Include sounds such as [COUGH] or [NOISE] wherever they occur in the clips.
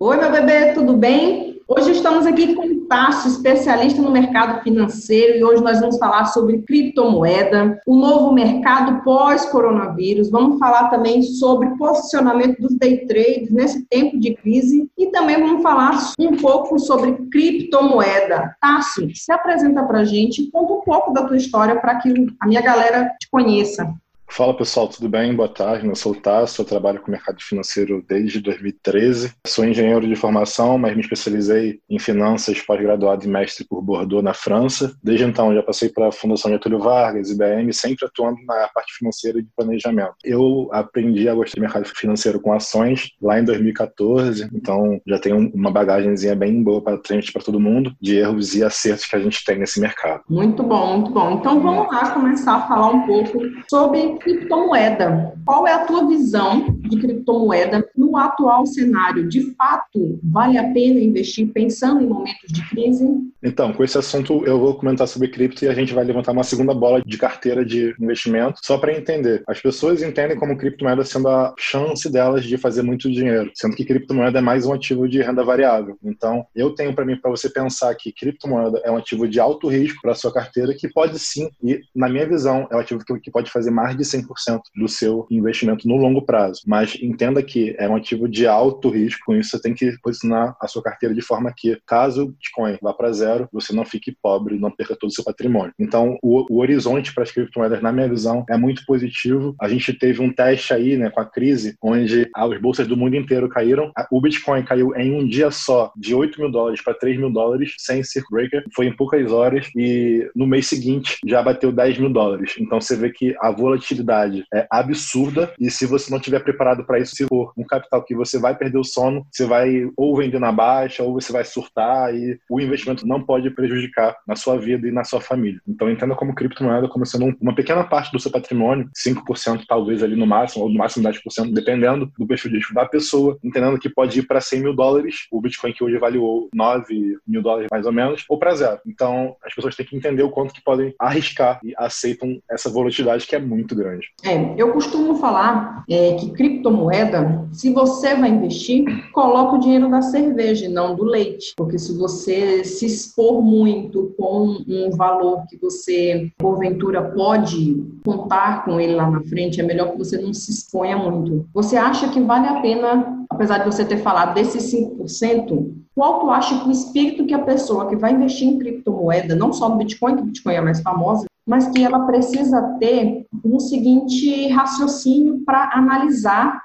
Oi, meu bebê, tudo bem? Hoje estamos aqui com o Tássio, especialista no mercado financeiro, e hoje nós vamos falar sobre criptomoeda, o novo mercado pós-coronavírus. Vamos falar também sobre posicionamento dos day trades nesse tempo de crise e também vamos falar um pouco sobre criptomoeda. Tássio, se apresenta para a gente, conta um pouco da tua história para que a minha galera te conheça. Fala pessoal, tudo bem? Boa tarde. Eu sou o Tasso, eu trabalho com o mercado financeiro desde 2013. Sou engenheiro de formação, mas me especializei em finanças, pós-graduado e mestre por Bordeaux, na França. Desde então, já passei para a Fundação Getúlio Vargas, IBM, sempre atuando na parte financeira e de planejamento. Eu aprendi a gostar do mercado financeiro com ações lá em 2014, então já tenho uma bagagemzinha bem boa para frente para todo mundo, de erros e acertos que a gente tem nesse mercado. Muito bom, muito bom. Então vamos lá começar a falar um pouco sobre criptomoeda. Qual é a tua visão de criptomoeda no atual cenário? De fato, vale a pena investir pensando em momentos de crise? Então, com esse assunto eu vou comentar sobre cripto e a gente vai levantar uma segunda bola de carteira de investimento, só para entender. As pessoas entendem como criptomoeda sendo a chance delas de fazer muito dinheiro, sendo que criptomoeda é mais um ativo de renda variável. Então, eu tenho para mim para você pensar que criptomoeda é um ativo de alto risco para sua carteira que pode sim, e na minha visão, é um ativo que pode fazer mais de 100% do seu investimento no longo prazo. Mas entenda que é um ativo de alto risco, com isso você tem que posicionar a sua carteira de forma que, caso o Bitcoin vá para zero, você não fique pobre, não perca todo o seu patrimônio. Então, o, o horizonte para as criptomoedas, na minha visão, é muito positivo. A gente teve um teste aí, né, com a crise, onde as bolsas do mundo inteiro caíram. O Bitcoin caiu em um dia só de 8 mil dólares para 3 mil dólares, sem circuit breaker. Foi em poucas horas e no mês seguinte já bateu 10 mil dólares. Então, você vê que a volatilidade é absurda e se você não estiver preparado para isso, se for um capital que você vai perder o sono, você vai ou vender na baixa ou você vai surtar e o investimento não pode prejudicar na sua vida e na sua família. Então entenda como criptomoeda como sendo uma pequena parte do seu patrimônio, 5% talvez ali no máximo, ou no máximo 10%, dependendo do perfil de risco da pessoa, entendendo que pode ir para 100 mil dólares, o Bitcoin que hoje vale 9 mil dólares mais ou menos, ou para zero. Então as pessoas têm que entender o quanto que podem arriscar e aceitam essa volatilidade que é muito grande grande. É, eu costumo falar é, que criptomoeda, se você vai investir, coloca o dinheiro da cerveja e não do leite. Porque se você se expor muito com um valor que você, porventura, pode contar com ele lá na frente, é melhor que você não se exponha muito. Você acha que vale a pena, apesar de você ter falado desses 5%, qual tu acha que o espírito que a pessoa que vai investir em criptomoeda, não só no Bitcoin, que o Bitcoin é mais famosa, mas que ela precisa ter um seguinte raciocínio para analisar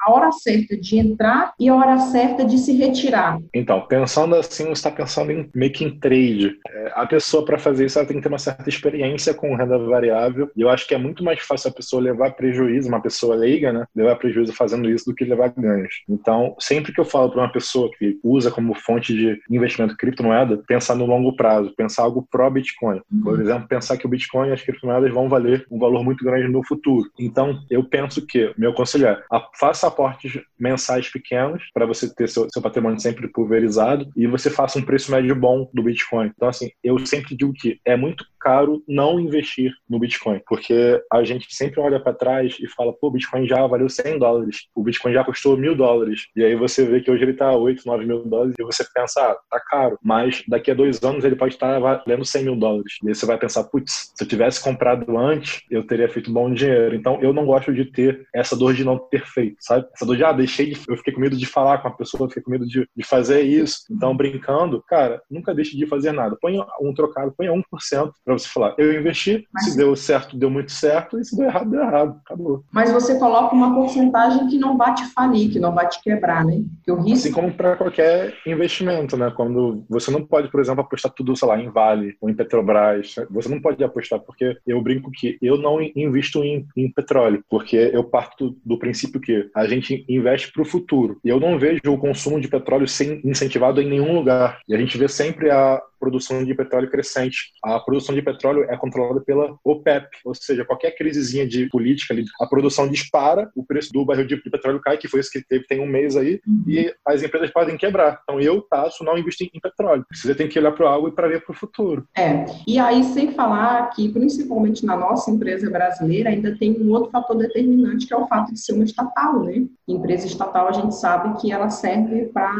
a hora certa de entrar e a hora certa de se retirar. Então, pensando assim, você está pensando em making trade. É, a pessoa, para fazer isso, ela tem que ter uma certa experiência com renda variável, e eu acho que é muito mais fácil a pessoa levar prejuízo, uma pessoa leiga, né, levar prejuízo fazendo isso do que levar ganhos. Então, sempre que eu falo para uma pessoa que usa como fonte de investimento criptomoeda, pensar no longo prazo, pensar algo pró-Bitcoin. Por uhum. exemplo, pensar que o Bitcoin Bitcoin as criptomoedas vão valer um valor muito grande no futuro. Então, eu penso que, meu conselho é, faça aportes mensais pequenos para você ter seu, seu patrimônio sempre pulverizado e você faça um preço médio bom do Bitcoin. Então, assim, eu sempre digo que é muito caro não investir no Bitcoin, porque a gente sempre olha para trás e fala, pô, o Bitcoin já valeu 100 dólares, o Bitcoin já custou mil dólares, e aí você vê que hoje ele está 8, 9 mil dólares, e você pensa, ah, tá caro, mas daqui a dois anos ele pode estar valendo 100 mil dólares. E aí você vai pensar, putz, se eu tivesse comprado antes, eu teria feito bom dinheiro. Então, eu não gosto de ter essa dor de não ter feito, sabe? Essa dor de, ah, deixei de... Eu fiquei com medo de falar com a pessoa, fiquei com medo de, de fazer isso. Então, brincando, cara, nunca deixe de fazer nada. Ponha um trocado, ponha 1% para você falar, eu investi, Mas... se deu certo, deu muito certo, e se deu errado, deu errado. Acabou. Mas você coloca uma porcentagem que não vai te falir, que não vai te quebrar, né? Que o risco... Assim como para qualquer investimento, né? Quando você não pode, por exemplo, apostar tudo, sei lá, em Vale ou em Petrobras. Você não pode apostar porque porque eu brinco que eu não invisto em, em petróleo, porque eu parto do princípio que a gente investe para o futuro. E eu não vejo o consumo de petróleo ser incentivado em nenhum lugar. E a gente vê sempre a produção de petróleo crescente. A produção de petróleo é controlada pela OPEP, ou seja, qualquer crisezinha de política ali, a produção dispara, o preço do barril de petróleo cai, que foi isso que teve tem um mês aí, uhum. e as empresas podem quebrar. Então eu, Tasso, não invisto em petróleo. Você tem que olhar para o algo e para ver para o futuro. É, e aí sem falar que, principalmente na nossa empresa brasileira, ainda tem um outro fator determinante, que é o fato de ser uma estatal, né? Empresa estatal, a gente sabe que ela serve para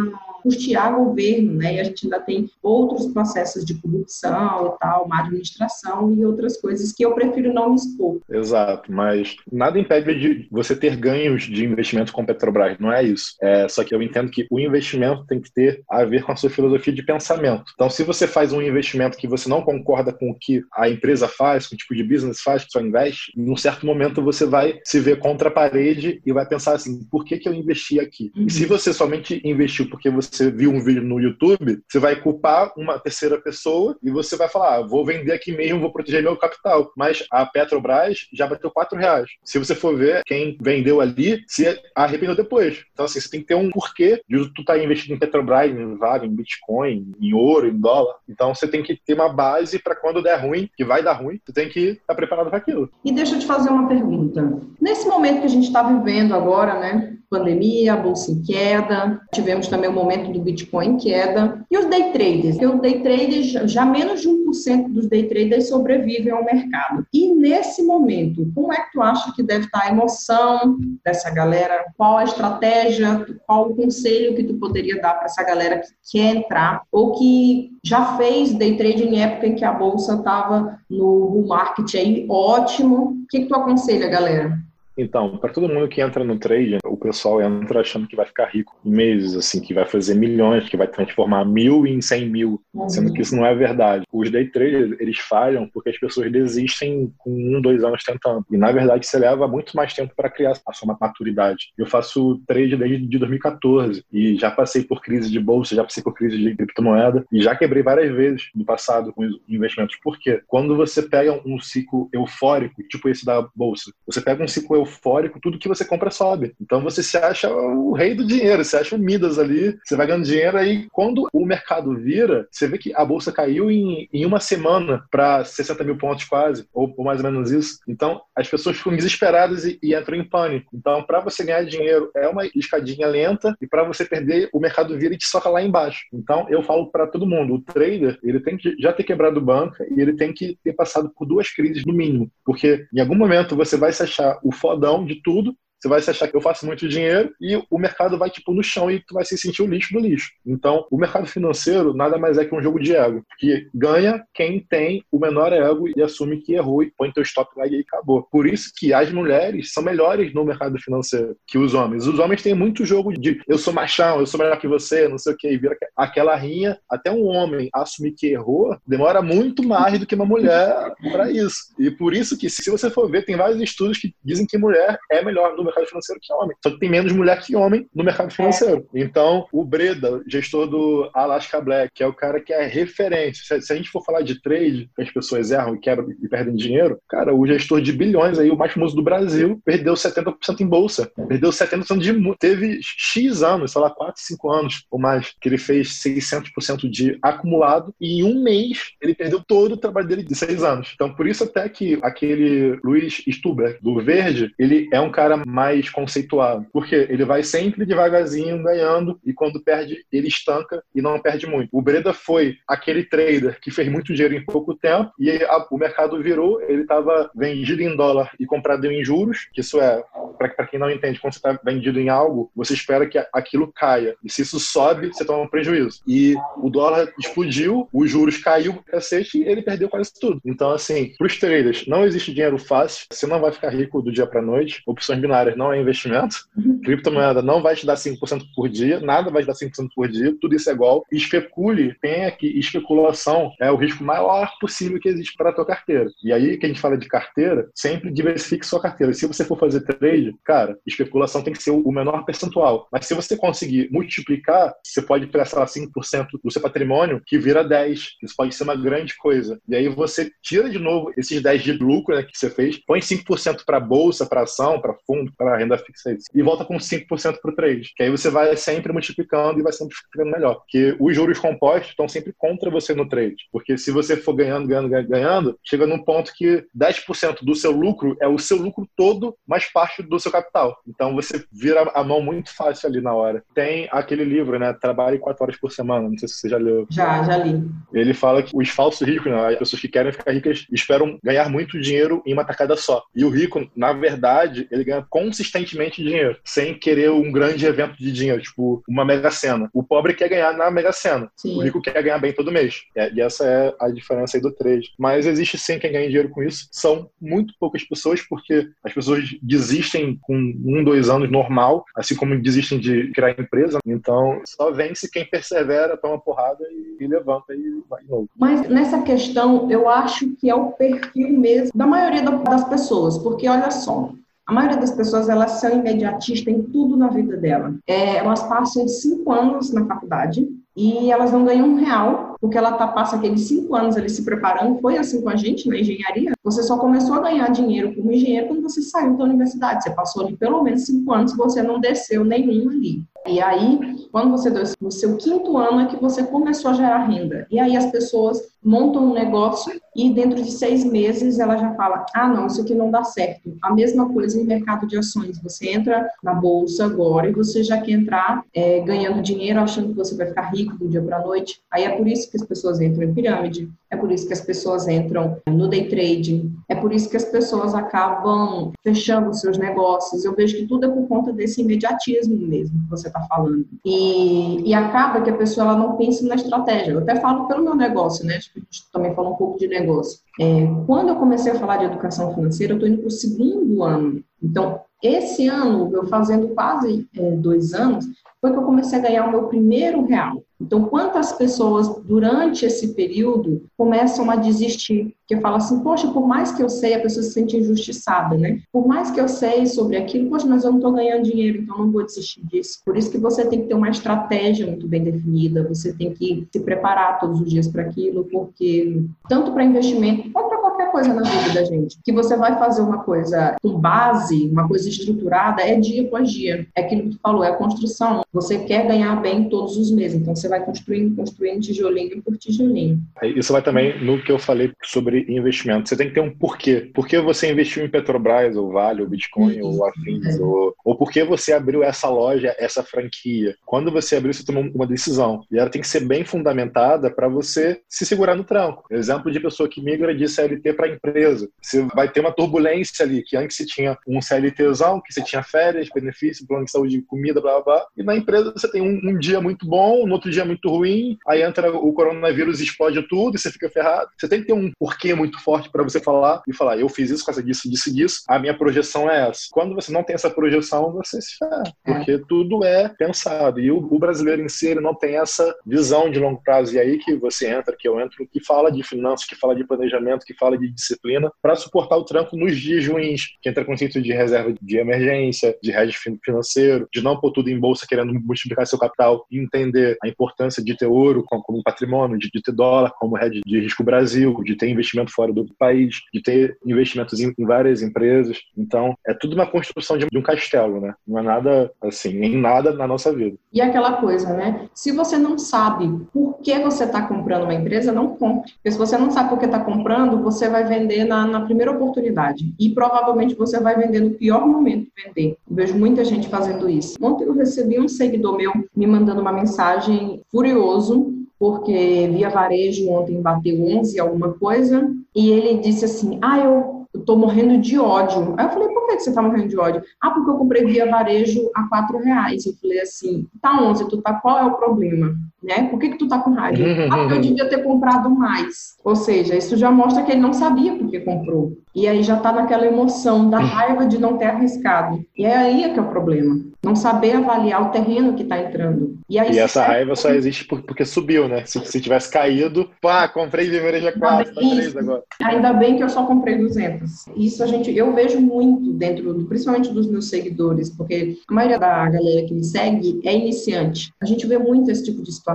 custear governo, né? E a gente ainda tem outros processos de corrupção e tal, má administração e outras coisas que eu prefiro não me expor. Exato, mas nada impede de você ter ganhos de investimento com Petrobras, não é isso. É, só que eu entendo que o investimento tem que ter a ver com a sua filosofia de pensamento. Então, se você faz um investimento que você não concorda com o que a empresa faz, com o tipo de business faz, que só investe, em um certo momento você vai se ver contra a parede e vai pensar assim, por que, que eu investi aqui? Uhum. E se você somente investiu porque você viu um vídeo no YouTube, você vai culpar uma terceira pessoa e você vai falar, ah, vou vender aqui mesmo, vou proteger meu capital. Mas a Petrobras já bateu quatro reais. Se você for ver, quem vendeu ali se arrependeu depois. Então, assim, você tem que ter um porquê de tu estar tá investindo em Petrobras, em Vale, em Bitcoin, em ouro, em dólar. Então, você tem que ter uma base para quando der ruim, que vai dar ruim, você tem que estar tá preparado para aquilo. E deixa eu te fazer uma pergunta. Nesse momento que a gente está vivendo agora, né? Pandemia, a bolsa em queda, tivemos também o momento do Bitcoin em queda, e os day traders, porque os day traders, já menos de 1% dos day traders sobrevivem ao mercado. E nesse momento, como é que tu acha que deve estar a emoção dessa galera? Qual a estratégia, qual o conselho que tu poderia dar para essa galera que quer entrar ou que já fez day trade em época em que a bolsa estava no market aí ótimo? O que, que tu aconselha, galera? Então, para todo mundo que entra no trade, o pessoal entra achando que vai ficar rico em meses, assim, que vai fazer milhões, que vai transformar mil em cem mil, sendo que isso não é verdade. Os day traders, eles falham porque as pessoas desistem com um, dois anos tentando. E, na verdade, você leva muito mais tempo para criar a sua maturidade. Eu faço trade desde 2014 e já passei por crise de bolsa, já passei por crise de criptomoeda e já quebrei várias vezes no passado com investimentos. Por quê? Quando você pega um ciclo eufórico, tipo esse da bolsa, você pega um ciclo eufórico, tudo que você compra sobe. Então você se acha o rei do dinheiro, você acha o Midas ali, você vai ganhando dinheiro aí. Quando o mercado vira, você vê que a bolsa caiu em, em uma semana para 60 mil pontos quase, ou, ou, mais ou menos isso. Então as pessoas ficam desesperadas e, e entram em pânico. Então, para você ganhar dinheiro, é uma escadinha lenta, e para você perder, o mercado vira e te soca lá embaixo. Então, eu falo para todo mundo: o trader, ele tem que já ter quebrado banca e ele tem que ter passado por duas crises, no mínimo. Porque em algum momento você vai se achar o foda fodão de tudo você vai se achar que eu faço muito dinheiro e o mercado vai tipo no chão e tu vai se sentir o lixo do lixo. Então, o mercado financeiro nada mais é que um jogo de ego, que ganha quem tem o menor ego e assume que errou e põe teu stop lá e acabou. Por isso que as mulheres são melhores no mercado financeiro que os homens. Os homens têm muito jogo de eu sou machão, eu sou melhor que você, não sei o que, e vira aquela rinha. Até um homem assumir que errou demora muito mais do que uma mulher para isso. E por isso que, se você for ver, tem vários estudos que dizem que mulher é melhor no mercado mercado financeiro que homem. Só que tem menos mulher que homem no mercado é. financeiro. É. Então, o Breda, gestor do Alaska Black, que é o cara que é referência. Se a gente for falar de trade, que as pessoas erram e quebram e perdem dinheiro, cara, o gestor de bilhões aí, o mais famoso do Brasil, perdeu 70% em bolsa. Perdeu 70% de. Teve X anos, sei lá, 4, 5 anos ou mais, que ele fez 600% de acumulado e em um mês ele perdeu todo o trabalho dele de 6 anos. Então, por isso até que aquele Luiz Stuber, do Verde, ele é um cara mais mais conceituado. Porque ele vai sempre devagarzinho ganhando e quando perde, ele estanca e não perde muito. O Breda foi aquele trader que fez muito dinheiro em pouco tempo e a, o mercado virou, ele estava vendido em dólar e comprado em juros, que isso é, para quem não entende, quando você está vendido em algo, você espera que aquilo caia. E se isso sobe, você toma um prejuízo. E o dólar explodiu, os juros caiu cacete e ele perdeu quase tudo. Então, assim, para os traders, não existe dinheiro fácil, você não vai ficar rico do dia para noite. Opções binárias não é investimento. Uhum. Criptomoeda não vai te dar 5% por dia, nada vai te dar 5% por dia, tudo isso é igual. Especule, tenha que especulação é o risco maior possível que existe para a tua carteira. E aí que a gente fala de carteira, sempre diversifique sua carteira. Se você for fazer trade, cara, especulação tem que ser o menor percentual. Mas se você conseguir multiplicar, você pode prestar 5% do seu patrimônio, que vira 10. Isso pode ser uma grande coisa. E aí você tira de novo esses 10 de lucro né, que você fez, põe 5% para bolsa, para ação, para fundo, para a renda fixa e volta com 5% para o trade. Que aí você vai sempre multiplicando e vai sempre ficando melhor. Porque os juros compostos estão sempre contra você no trade. Porque se você for ganhando, ganhando, ganhando, chega num ponto que 10% do seu lucro é o seu lucro todo, mais parte do seu capital. Então você vira a mão muito fácil ali na hora. Tem aquele livro, né? Trabalhe quatro horas por semana. Não sei se você já leu. Já, já li. Ele fala que os falsos ricos, né? as pessoas que querem ficar ricas, esperam ganhar muito dinheiro em uma tacada só. E o rico, na verdade, ele ganha consistentemente dinheiro, sem querer um grande evento de dinheiro, tipo uma mega sena. O pobre quer ganhar na mega sena. Sim. O rico quer ganhar bem todo mês. E essa é a diferença aí do trade. Mas existe sim quem ganha dinheiro com isso. São muito poucas pessoas, porque as pessoas desistem com um, dois anos normal, assim como desistem de criar empresa. Então, só vence quem persevera, toma porrada e, e levanta e vai de novo. Mas nessa questão, eu acho que é o perfil mesmo da maioria das pessoas, porque olha só, a maioria das pessoas, elas são imediatistas em tudo na vida dela. É, elas passam cinco anos na faculdade e elas não ganham um real, porque ela tá, passa aqueles cinco anos ali se preparando. Foi assim com a gente na engenharia. Você só começou a ganhar dinheiro como engenheiro quando você saiu da universidade. Você passou ali pelo menos cinco anos você não desceu nenhum ali. E aí, quando você deu no seu quinto ano, é que você começou a gerar renda. E aí as pessoas montam um negócio e dentro de seis meses ela já fala: ah, não, isso aqui não dá certo. A mesma coisa em mercado de ações. Você entra na bolsa agora e você já quer entrar é, ganhando dinheiro, achando que você vai ficar rico do dia para a noite. Aí é por isso que as pessoas entram em pirâmide, é por isso que as pessoas entram no day trading, é por isso que as pessoas acabam fechando seus negócios. Eu vejo que tudo é por conta desse imediatismo mesmo que você está falando. E, e acaba que a pessoa ela não pensa na estratégia. Eu até falo pelo meu negócio, né? A gente também fala um pouco de negócio. É, quando eu comecei a falar de educação financeira, eu estou indo para o segundo ano. Então, esse ano, eu fazendo quase é, dois anos, foi que eu comecei a ganhar o meu primeiro real. Então, quantas pessoas durante esse período começam a desistir? Que fala assim, poxa, por mais que eu sei, a pessoa se sente injustiçada, né? Por mais que eu sei sobre aquilo, poxa, mas eu não estou ganhando dinheiro, então não vou desistir disso. Por isso que você tem que ter uma estratégia muito bem definida, você tem que se preparar todos os dias para aquilo, porque tanto para investimento quanto para qualquer coisa na vida da gente, que você vai fazer uma coisa com base, uma coisa estruturada, é dia após dia. É aquilo que tu falou, é a construção. Você quer ganhar bem todos os meses, então você vai construindo, construindo tijolinho por tijolinho. Isso vai também no que eu falei sobre investimento. Você tem que ter um porquê. Por que você investiu em Petrobras, ou Vale, ou Bitcoin, Isso. ou Afins, é. ou, ou por que você abriu essa loja, essa franquia? Quando você abriu, você tomou uma decisão. E ela tem que ser bem fundamentada para você se segurar no tranco. Exemplo de pessoa que migra de CLT para empresa. Você vai ter uma turbulência ali, que antes você tinha um CLTzão, que você tinha férias, benefício, plano de saúde, comida, blá blá blá. E na empresa você tem um, um dia muito bom, no outro dia muito ruim, aí entra o coronavírus explode tudo e você fica ferrado. Você tem que ter um porquê muito forte para você falar e falar, eu fiz isso com causa disso, disso, disso, a minha projeção é essa. Quando você não tem essa projeção, você se ferra, é. porque tudo é pensado. E o, o, brasileiro em si, ele não tem essa visão de longo prazo. E aí que você entra, que eu entro, que fala de finanças, que fala de planejamento, que fala de disciplina, para suportar o tranco nos dias ruins, que entra conceito de reserva de emergência, de hedge financeiro, de não pôr tudo em bolsa querendo multiplicar seu capital entender a importância de ter ouro como, patrimônio, de, ter dólar como rede de risco Brasil, de ter investimento fora do país, de ter investimentos em, várias empresas. Então, é tudo uma construção de, um castelo, né? Não é nada assim, em nada na nossa vida. E aquela coisa, né? Se você não sabe por que você está comprando uma empresa, não compre. Porque se você não sabe por que está comprando, você vai vender na, na primeira oportunidade. E provavelmente você vai vender no pior momento de vender. Eu vejo muita gente fazendo isso. Ontem eu recebi um seguidor meu me mandando uma mensagem furioso, porque via varejo ontem bateu 11 alguma coisa, e ele disse assim: Ah, eu tô morrendo de ódio. Aí eu falei: Por que você tá morrendo de ódio? Ah, porque eu comprei via varejo a 4 reais. Eu falei assim: Tá 11, tu tá, qual é o problema? Né? Por que, que tu tá com raiva? ah, porque eu [LAUGHS] devia ter comprado mais. Ou seja, isso já mostra que ele não sabia porque comprou. E aí já tá naquela emoção da [LAUGHS] raiva de não ter arriscado. E é aí que é o problema não saber avaliar o terreno que está entrando. E, aí, e essa raiva só existe porque subiu, né? Se, se tivesse caído, pá, comprei já 4, tá 3 agora. Ainda bem que eu só comprei 200. Isso a gente, eu vejo muito dentro, principalmente dos meus seguidores, porque a maioria da galera que me segue é iniciante. A gente vê muito esse tipo de situação.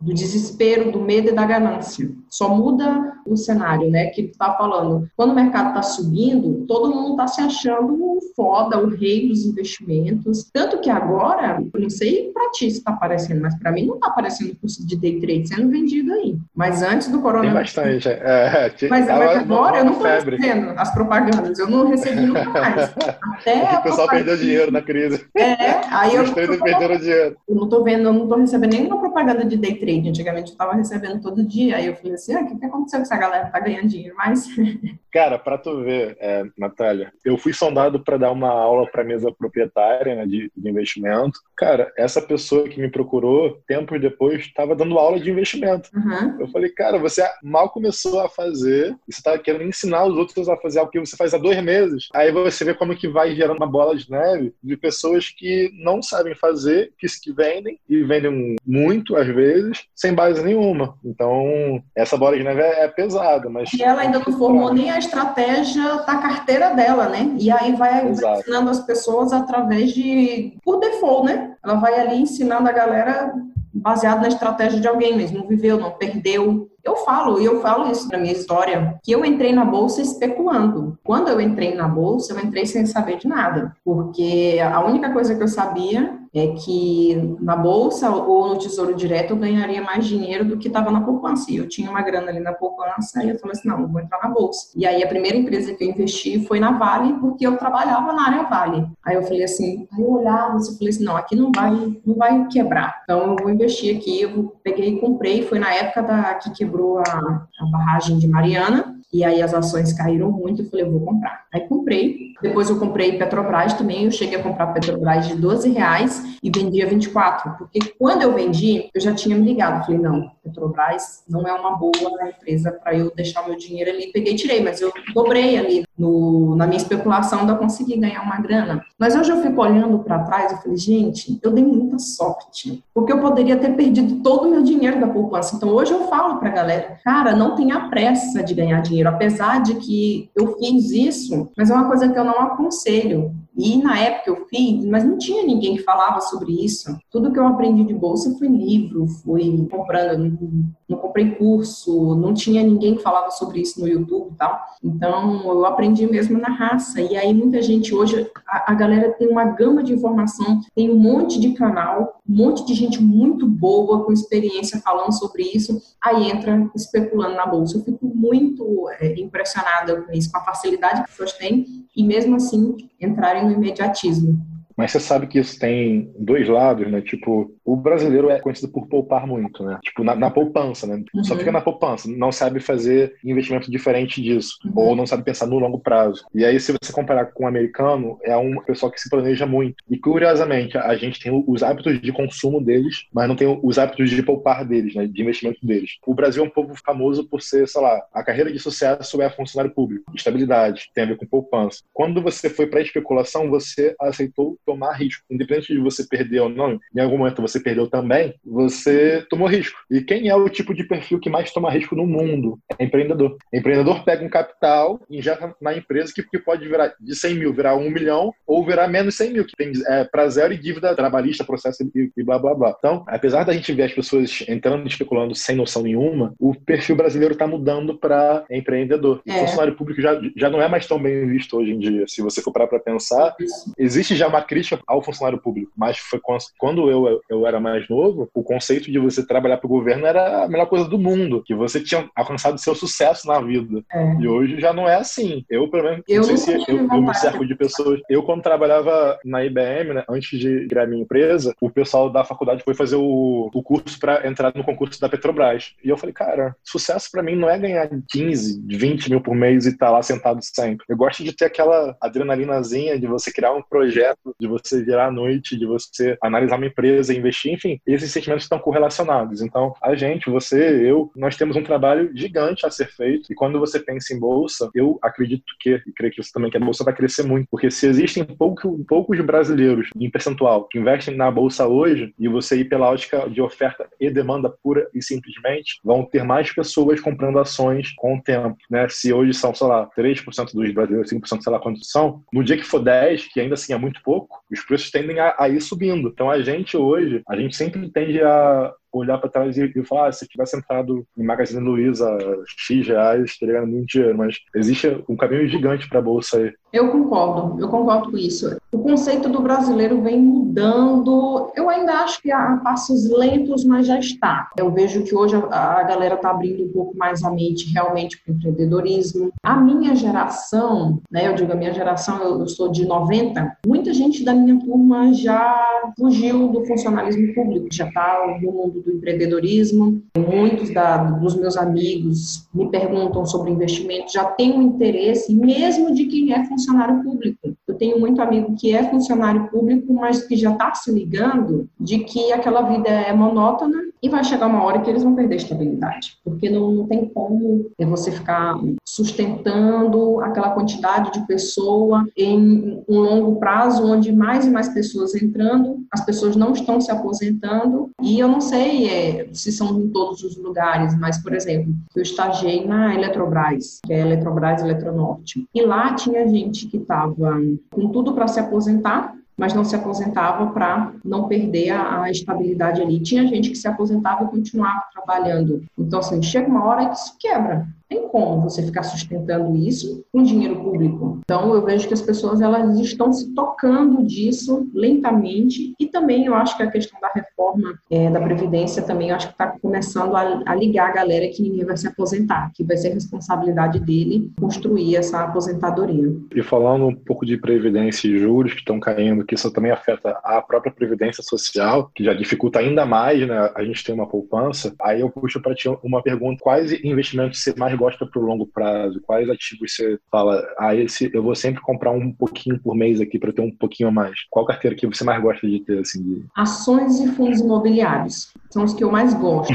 Do desespero, do medo e da ganância. Só muda o cenário, né? Que tu tá falando. Quando o mercado está subindo, todo mundo está se achando o foda, o rei dos investimentos. Tanto que agora, eu não sei para ti se está aparecendo, mas para mim não está aparecendo curso de day trade sendo vendido aí. Mas antes do coronavírus. Tem bastante. É, é mas, mas agora eu não estou recebendo as propagandas, eu não recebi nunca mais. Até [LAUGHS] o pessoal perdeu dinheiro na crise. É, aí eu. Os perderam dinheiro. Eu não estou vendo, eu não estou recebendo nenhuma propaganda de day trade. Antigamente eu estava recebendo todo dia. Aí eu falei assim: ah, o que, que aconteceu com essa galera? Tá ganhando dinheiro, mas. [LAUGHS] Cara, para tu ver, é, Natália, eu fui sondado para dar uma aula para mesa proprietária né, de, de, investimento. Cara, essa pessoa que me procurou, tempos depois, estava dando aula de investimento. Uhum. Eu falei, cara, você mal começou a fazer, e você está querendo ensinar os outros a fazer algo que você faz há dois meses. Aí você vê como que vai gerando uma bola de neve de pessoas que não sabem fazer, que, vendem, e vendem muito, às vezes, sem base nenhuma. Então, essa bola de neve é, é pesada, mas... E ela ainda não formou nem a estratégia da carteira dela, né? E aí vai, vai ensinando as pessoas através de por default, né? Ela vai ali ensinando a galera baseado na estratégia de alguém mesmo, não viveu, não perdeu, eu falo, e eu falo isso na minha história, que eu entrei na bolsa especulando. Quando eu entrei na bolsa, eu entrei sem saber de nada, porque a única coisa que eu sabia é que na bolsa ou no Tesouro Direto eu ganharia mais dinheiro do que estava na poupança. E eu tinha uma grana ali na poupança e eu falei assim, não, vou entrar na bolsa. E aí a primeira empresa que eu investi foi na Vale, porque eu trabalhava na área Vale. Aí eu falei assim, aí eu olhava e falei assim, não, aqui não vai, não vai quebrar. Então eu vou investir aqui, eu peguei e comprei, foi na época da que quebrou quebrou a, a barragem de Mariana, e aí as ações caíram muito, eu falei, eu vou comprar. Aí comprei. Depois eu comprei Petrobras também, eu cheguei a comprar Petrobras de 12 reais e vendia 24. Porque quando eu vendi, eu já tinha me ligado. Falei, não, Petrobras não é uma boa empresa para eu deixar meu dinheiro ali. Peguei e tirei, mas eu dobrei ali no, na minha especulação, ainda consegui ganhar uma grana. Mas hoje eu fico olhando para trás e falei, gente, eu dei muita sorte. Porque eu poderia ter perdido todo o meu dinheiro da poupança. Então hoje eu falo para a galera, cara, não tenha pressa de ganhar dinheiro dinheiro, apesar de que eu fiz isso, mas é uma coisa que eu não aconselho. E na época eu fiz, mas não tinha ninguém que falava sobre isso. Tudo que eu aprendi de bolsa foi livro, fui comprando, não comprei curso, não tinha ninguém que falava sobre isso no YouTube e tal. Então eu aprendi mesmo na raça. E aí muita gente hoje, a, a galera tem uma gama de informação, tem um monte de canal, um monte de gente muito boa, com experiência falando sobre isso, aí entra especulando na bolsa. Eu fico muito é, impressionada com isso, com a facilidade que as pessoas têm e mesmo assim entrarem no imediatismo. Mas você sabe que isso tem dois lados, né? Tipo, o brasileiro é conhecido por poupar muito, né? Tipo, na, na poupança, né? Uhum. Só fica na poupança, não sabe fazer investimento diferente disso, uhum. ou não sabe pensar no longo prazo. E aí, se você comparar com o americano, é um pessoal que se planeja muito. E curiosamente, a gente tem os hábitos de consumo deles, mas não tem os hábitos de poupar deles, né? De investimento deles. O Brasil é um povo famoso por ser, sei lá, a carreira de sucesso é funcionário público, estabilidade, tem a ver com poupança. Quando você foi para especulação, você aceitou tomar risco. Independente de você perder ou não, em algum momento você perdeu também, você tomou risco. E quem é o tipo de perfil que mais toma risco no mundo? É empreendedor. Empreendedor pega um capital e injeta na empresa que, que pode virar de 100 mil, virar 1 milhão, ou virar menos 100 mil, que tem é, para zero e dívida trabalhista, processo e, e blá blá blá. Então, apesar da gente ver as pessoas entrando e especulando sem noção nenhuma, o perfil brasileiro está mudando para empreendedor. É. O funcionário público já, já não é mais tão bem visto hoje em dia. Se você for para pensar, existe já uma crítica ao funcionário público, mas foi quando eu, eu era mais novo, o conceito de você trabalhar para o governo era a melhor coisa do mundo, que você tinha alcançado seu sucesso na vida. É. E hoje já não é assim. Eu, pelo menos, eu não sei se eu, eu me cerco de pessoas. Eu, quando trabalhava na IBM, né, antes de criar minha empresa, o pessoal da faculdade foi fazer o, o curso para entrar no concurso da Petrobras. E eu falei, cara, sucesso para mim não é ganhar 15, 20 mil por mês e estar tá lá sentado sempre. Eu gosto de ter aquela adrenalinazinha de você criar um projeto, de você virar à noite, de você analisar uma empresa, investir, enfim, esses sentimentos estão correlacionados. Então, a gente, você, eu, nós temos um trabalho gigante a ser feito. E quando você pensa em bolsa, eu acredito que, e creio que você também que a bolsa vai crescer muito, porque se existem pouco, poucos brasileiros em percentual que investem na bolsa hoje, e você ir pela ótica de oferta e demanda pura e simplesmente, vão ter mais pessoas comprando ações com o tempo, né? Se hoje são, sei lá, 3% dos brasileiros, 5%, sei lá quantos são, no dia que for 10, que ainda assim é muito pouco, os preços tendem a, a ir subindo. Então a gente hoje, a gente sempre tende a olhar para trás e, e falar, ah, se tivesse entrado em Magazine Luiza X reais, teria ganhado muito dinheiro, mas existe um caminho gigante para a bolsa aí. Eu concordo, eu concordo com isso. O conceito do brasileiro vem mudando, eu ainda acho que a passos lentos, mas já está. Eu vejo que hoje a galera está abrindo um pouco mais a mente realmente para o empreendedorismo. A minha geração, né, eu digo a minha geração, eu, sou de 90, muita gente da minha turma já fugiu do funcionalismo público, já está no mundo do empreendedorismo. Muitos da, dos meus amigos me perguntam sobre investimento, já tem um interesse, mesmo de quem é funcionário público. Tenho muito amigo que é funcionário público, mas que já está se ligando de que aquela vida é monótona e vai chegar uma hora que eles vão perder a estabilidade, porque não, não tem como você ficar sustentando aquela quantidade de pessoa em um longo prazo, onde mais e mais pessoas entrando, as pessoas não estão se aposentando, e eu não sei é, se são em todos os lugares, mas, por exemplo, eu estagiei na Eletrobras, que é Eletrobras Eletronorte, e lá tinha gente que estava com tudo para se aposentar, mas não se aposentava para não perder a, a, estabilidade ali. Tinha gente que se aposentava e continuava trabalhando. Então, assim, chega uma hora que isso quebra tem como você ficar sustentando isso com dinheiro público. Então, eu vejo que as pessoas elas estão se tocando disso lentamente e também eu acho que a questão da reforma é, da Previdência também eu acho que está começando a, a, ligar a galera que ninguém vai se aposentar, que vai ser responsabilidade dele construir essa aposentadoria. E falando um pouco de Previdência e juros que estão caindo, que isso também afeta a própria Previdência Social, que já dificulta ainda mais né, a gente ter uma poupança, aí eu puxo para ti uma pergunta, quais investimentos você mais gosta para o longo prazo? Quais ativos você fala, ah, esse eu vou sempre comprar um pouquinho por mês aqui para ter um pouquinho a mais? Qual carteira que você mais gosta de ter? Assim, de... Ações e fundos imobiliários são os que eu mais gosto.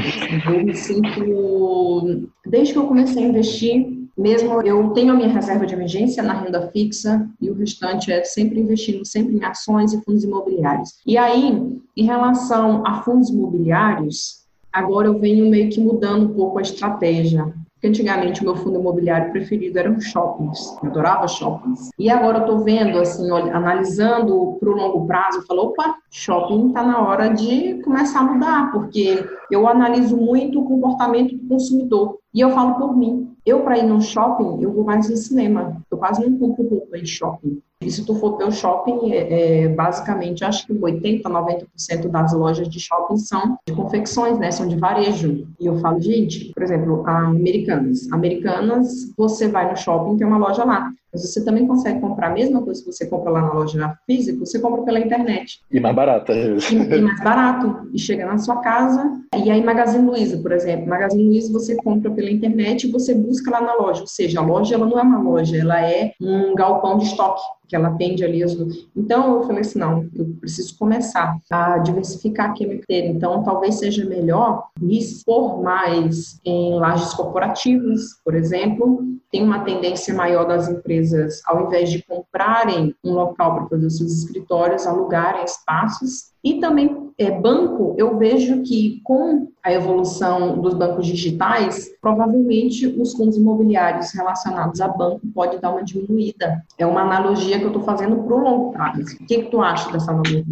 Eu me sinto, desde que eu comecei a investir, mesmo eu tenho a minha reserva de emergência na renda fixa e o restante é sempre investindo sempre em ações e fundos imobiliários. E aí, em relação a fundos imobiliários, agora eu venho meio que mudando um pouco a estratégia. Porque antigamente o meu fundo imobiliário preferido eram shoppings. Eu adorava shoppings. E agora eu estou vendo, assim, analisando para o longo prazo, eu falo, opa, shopping está na hora de começar a mudar, porque eu analiso muito o comportamento do consumidor. E eu falo por mim. Eu, para ir no shopping, eu vou mais no cinema. Eu quase não compro roupa em shopping. E se tu for ver o shopping, é, é, basicamente, acho que 80%, 90% das lojas de shopping são de confecções, né? São de varejo. E eu falo, gente, por exemplo, Americanas. Americanas, você vai no shopping, tem uma loja lá. Mas você também consegue comprar a mesma coisa que você compra lá na loja física, você compra pela internet. E mais barato. E, e mais barato. E chega na sua casa. E aí Magazine Luiza, por exemplo. Magazine Luiza você compra pela internet e você busca lá na loja. Ou seja, a loja ela não é uma loja, ela é um galpão de estoque que ela atende ali as Então eu falei assim, não, eu preciso começar a diversificar a minha carteira. Então talvez seja melhor me expor mais em lajes corporativas, por exemplo. Tem uma tendência maior das empresas, ao invés de comprarem um local para fazer os seus escritórios, alugarem espaços. E também é, banco, eu vejo que com a evolução dos bancos digitais, provavelmente os fundos imobiliários relacionados a banco pode dar uma diminuída. É uma analogia que eu estou fazendo para o longo prazo. O que, que tu acha dessa analogia?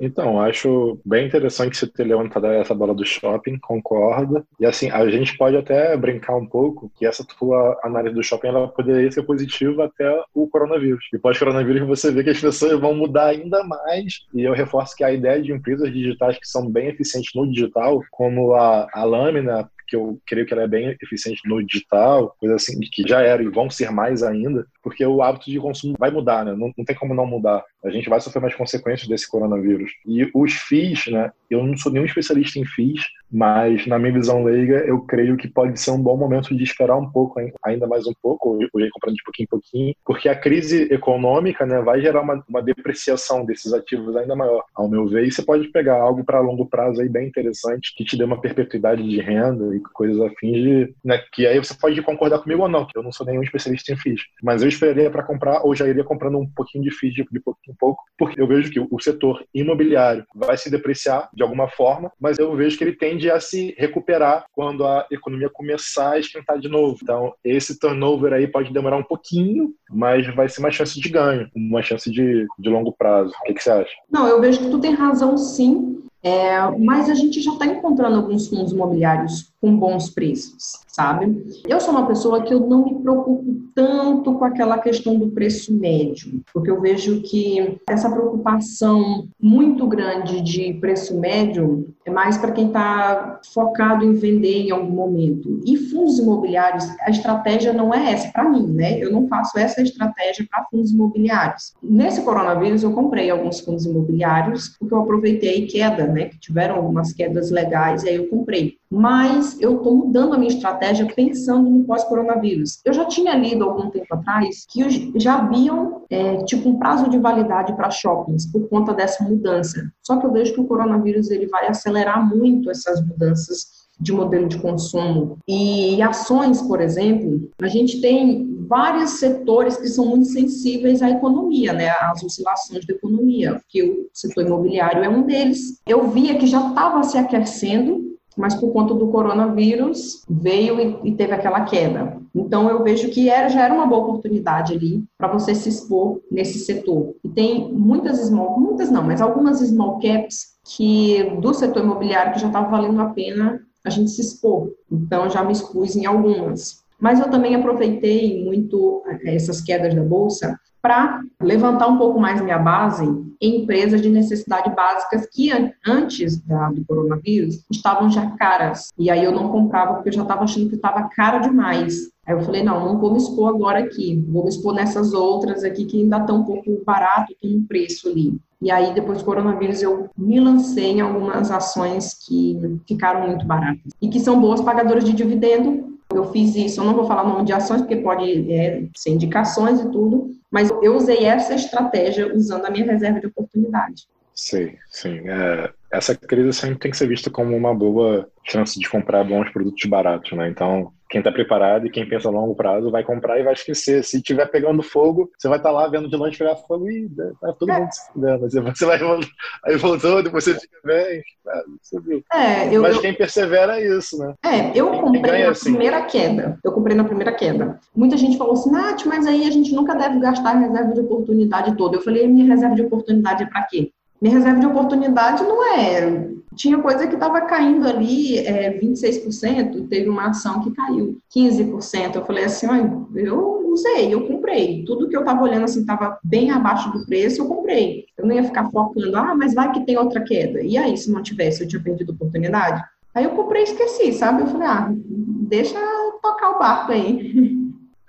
Então, acho bem interessante você ter levantado essa bola do shopping, concordo. E assim, a gente pode até brincar um pouco que essa tua análise do shopping ela poderia ser positiva até o coronavírus. E pós-coronavírus você vê que as pessoas vão mudar ainda mais. E eu reforço que a ideia de empresas digitais que são bem eficientes no digital, como a, a Lâmina, que eu creio que ela é bem eficiente no digital, coisa assim, que já era e vão ser mais ainda, porque o hábito de consumo vai mudar, né? Não, não tem como não mudar. A gente vai sofrer mais consequências desse coronavírus. E os FIIs, né? Eu não sou nenhum especialista em FIIs, mas na minha visão leiga, eu creio que pode ser um bom momento de esperar um pouco, ainda mais um pouco, ou ir comprando de pouquinho em pouquinho, porque a crise econômica, né, vai gerar uma, uma depreciação desses ativos ainda maior, ao meu ver. E você pode pegar algo para longo prazo aí bem interessante, que te dê uma perpetuidade de renda e coisas afins de, né, que aí você pode concordar comigo ou não, que eu não sou nenhum especialista em FIIs, mas eu esperaria para comprar ou já iria comprando um pouquinho de FIIs de, de pouquinho em pouco, porque eu vejo que o setor imobiliário vai se depreciar de alguma forma, mas eu vejo que ele tende a se recuperar quando a economia começar a esquentar de novo. Então, esse turnover aí pode demorar um pouquinho, mas vai ser uma chance de ganho, uma chance de, de longo prazo. O que, que você acha? Não, eu vejo que tu tem razão sim, É, mas a gente já está encontrando alguns fundos imobiliários com bons preços, sabe? Eu sou uma pessoa que eu não me preocupo tanto com aquela questão do preço médio, porque eu vejo que essa preocupação muito grande de preço médio é mais para quem está focado em vender em algum momento. E fundos imobiliários, a estratégia não é essa para mim, né? Eu não faço essa estratégia para fundos imobiliários. Nesse coronavírus, eu comprei alguns fundos imobiliários, porque eu aproveitei queda, né? Que tiveram algumas quedas legais, e aí eu comprei mas eu estou mudando a minha estratégia pensando no pós-coronavírus. Eu já tinha lido algum tempo atrás que já haviam é, tipo um prazo de validade para shoppings por conta dessa mudança. Só que eu vejo que o coronavírus ele vai acelerar muito essas mudanças de modelo de consumo. E ações, por exemplo, a gente tem vários setores que são muito sensíveis à economia, né, às oscilações da economia, que o setor imobiliário é um deles. Eu via que já estava se aquecendo mas por conta do coronavírus veio e, teve aquela queda. Então eu vejo que era, já era uma boa oportunidade ali para você se expor nesse setor. E tem muitas small, muitas não, mas algumas small caps que do setor imobiliário que já estava valendo a pena a gente se expor. Então já me expus em algumas. Mas eu também aproveitei muito eh, essas quedas da bolsa para levantar um pouco mais minha base em empresas de necessidade básicas que antes da, do coronavírus estavam já caras. E aí eu não comprava porque eu já estava achando que estava caro demais. Aí eu falei, não, não vou me expor agora aqui, vou me expor nessas outras aqui que ainda estão um pouco barato, tem um preço ali. E aí, depois do coronavírus, eu me lancei em algumas ações que ficaram muito baratas e que são boas pagadoras de dividendo eu fiz isso, eu não vou falar nome de ações, porque pode é, ser indicações e tudo, mas eu usei essa estratégia usando a minha reserva de oportunidade. Sim, sim. É, essa crise sempre tem que ser vista como uma boa chance de comprar bons produtos baratos, né? Então, quem está preparado e quem pensa a longo prazo vai comprar e vai esquecer. Se estiver pegando fogo, você vai estar tá lá vendo de longe pegar fogo e tá todo mundo se fudendo. Você vai aí voltou, depois você fica bem. Você viu. É, eu, Mas quem persevera é isso, né? É, eu comprei na assim. primeira queda. Eu comprei na primeira queda. Muita gente falou assim, Nath, mas aí a gente nunca deve gastar a reserva de oportunidade toda. Eu falei, minha reserva de oportunidade é para quê? Minha reserva de oportunidade não é. Tinha coisa que estava caindo ali é, 26%, teve uma ação que caiu 15%. Eu falei assim: eu usei, eu comprei. Tudo que eu estava olhando assim estava bem abaixo do preço, eu comprei. Eu não ia ficar focando, ah, mas vai que tem outra queda. E aí, se não tivesse, eu tinha perdido a oportunidade? Aí eu comprei e esqueci, sabe? Eu falei, ah, deixa tocar o barco aí. [LAUGHS]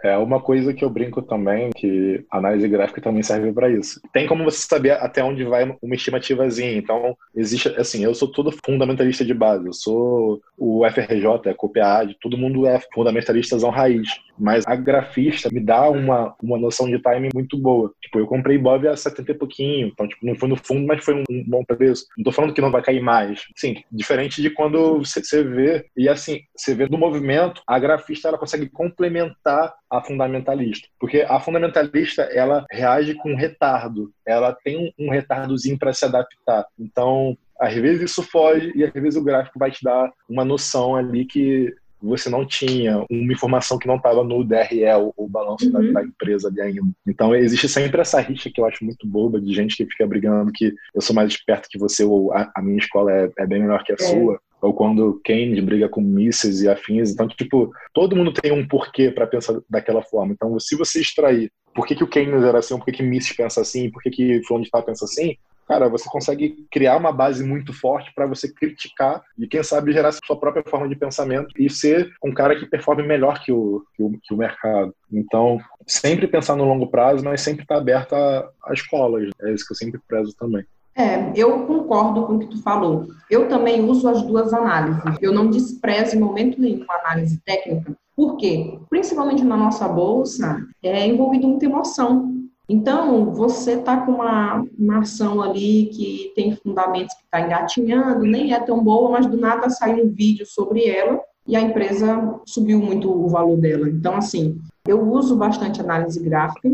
É uma coisa que eu brinco também, que análise gráfica também serve para isso. Tem como você saber até onde vai uma estimativazinha. Então, existe, assim, eu sou todo fundamentalista de base. Eu sou o FRJ, a COPEAD, todo mundo é fundamentalistazão raiz. Mas a grafista me dá uma, uma noção de timing muito boa. Tipo, eu comprei Bob a 70 e pouquinho, então, tipo, não foi no fundo, mas foi um, bom preço. Não tô falando que não vai cair mais. Sim, diferente de quando você, vê, e assim, você vê no movimento, a grafista ela consegue complementar a fundamentalista. Porque a fundamentalista, ela reage com retardo. Ela tem um retardozinho para se adaptar. Então, às vezes isso foge e às vezes o gráfico vai te dar uma noção ali que você não tinha uma informação que não estava no DRE, o, balanço uhum. da, da, empresa ali ainda. Então existe sempre essa rixa que eu acho muito boba de gente que fica brigando que eu sou mais esperto que você ou a, a minha escola é, é, bem melhor que a é. sua ou quando Keynes briga com Mises e afins. Então, tipo, todo mundo tem um porquê para pensar daquela forma. Então, se você extrair por que, que o Keynes era assim, por que, que Mises pensa assim, por que, que Fulano de Tal pensa assim, cara, você consegue criar uma base muito forte para você criticar e, quem sabe, gerar sua própria forma de pensamento e ser um cara que performe melhor que o, que o, que o mercado. Então, sempre pensar no longo prazo, mas sempre estar tá aberto a escolas. É isso que eu sempre prezo também. É, eu concordo com o que tu falou. Eu também uso as duas análises. Eu não desprezo em momento nenhum a análise técnica. Por quê? Principalmente na nossa bolsa, é envolvido muita emoção. Então, você está com uma, uma ação ali que tem fundamentos que está engatinhando, nem é tão boa, mas do nada sai um vídeo sobre ela e a empresa subiu muito o valor dela. Então, assim, eu uso bastante análise gráfica,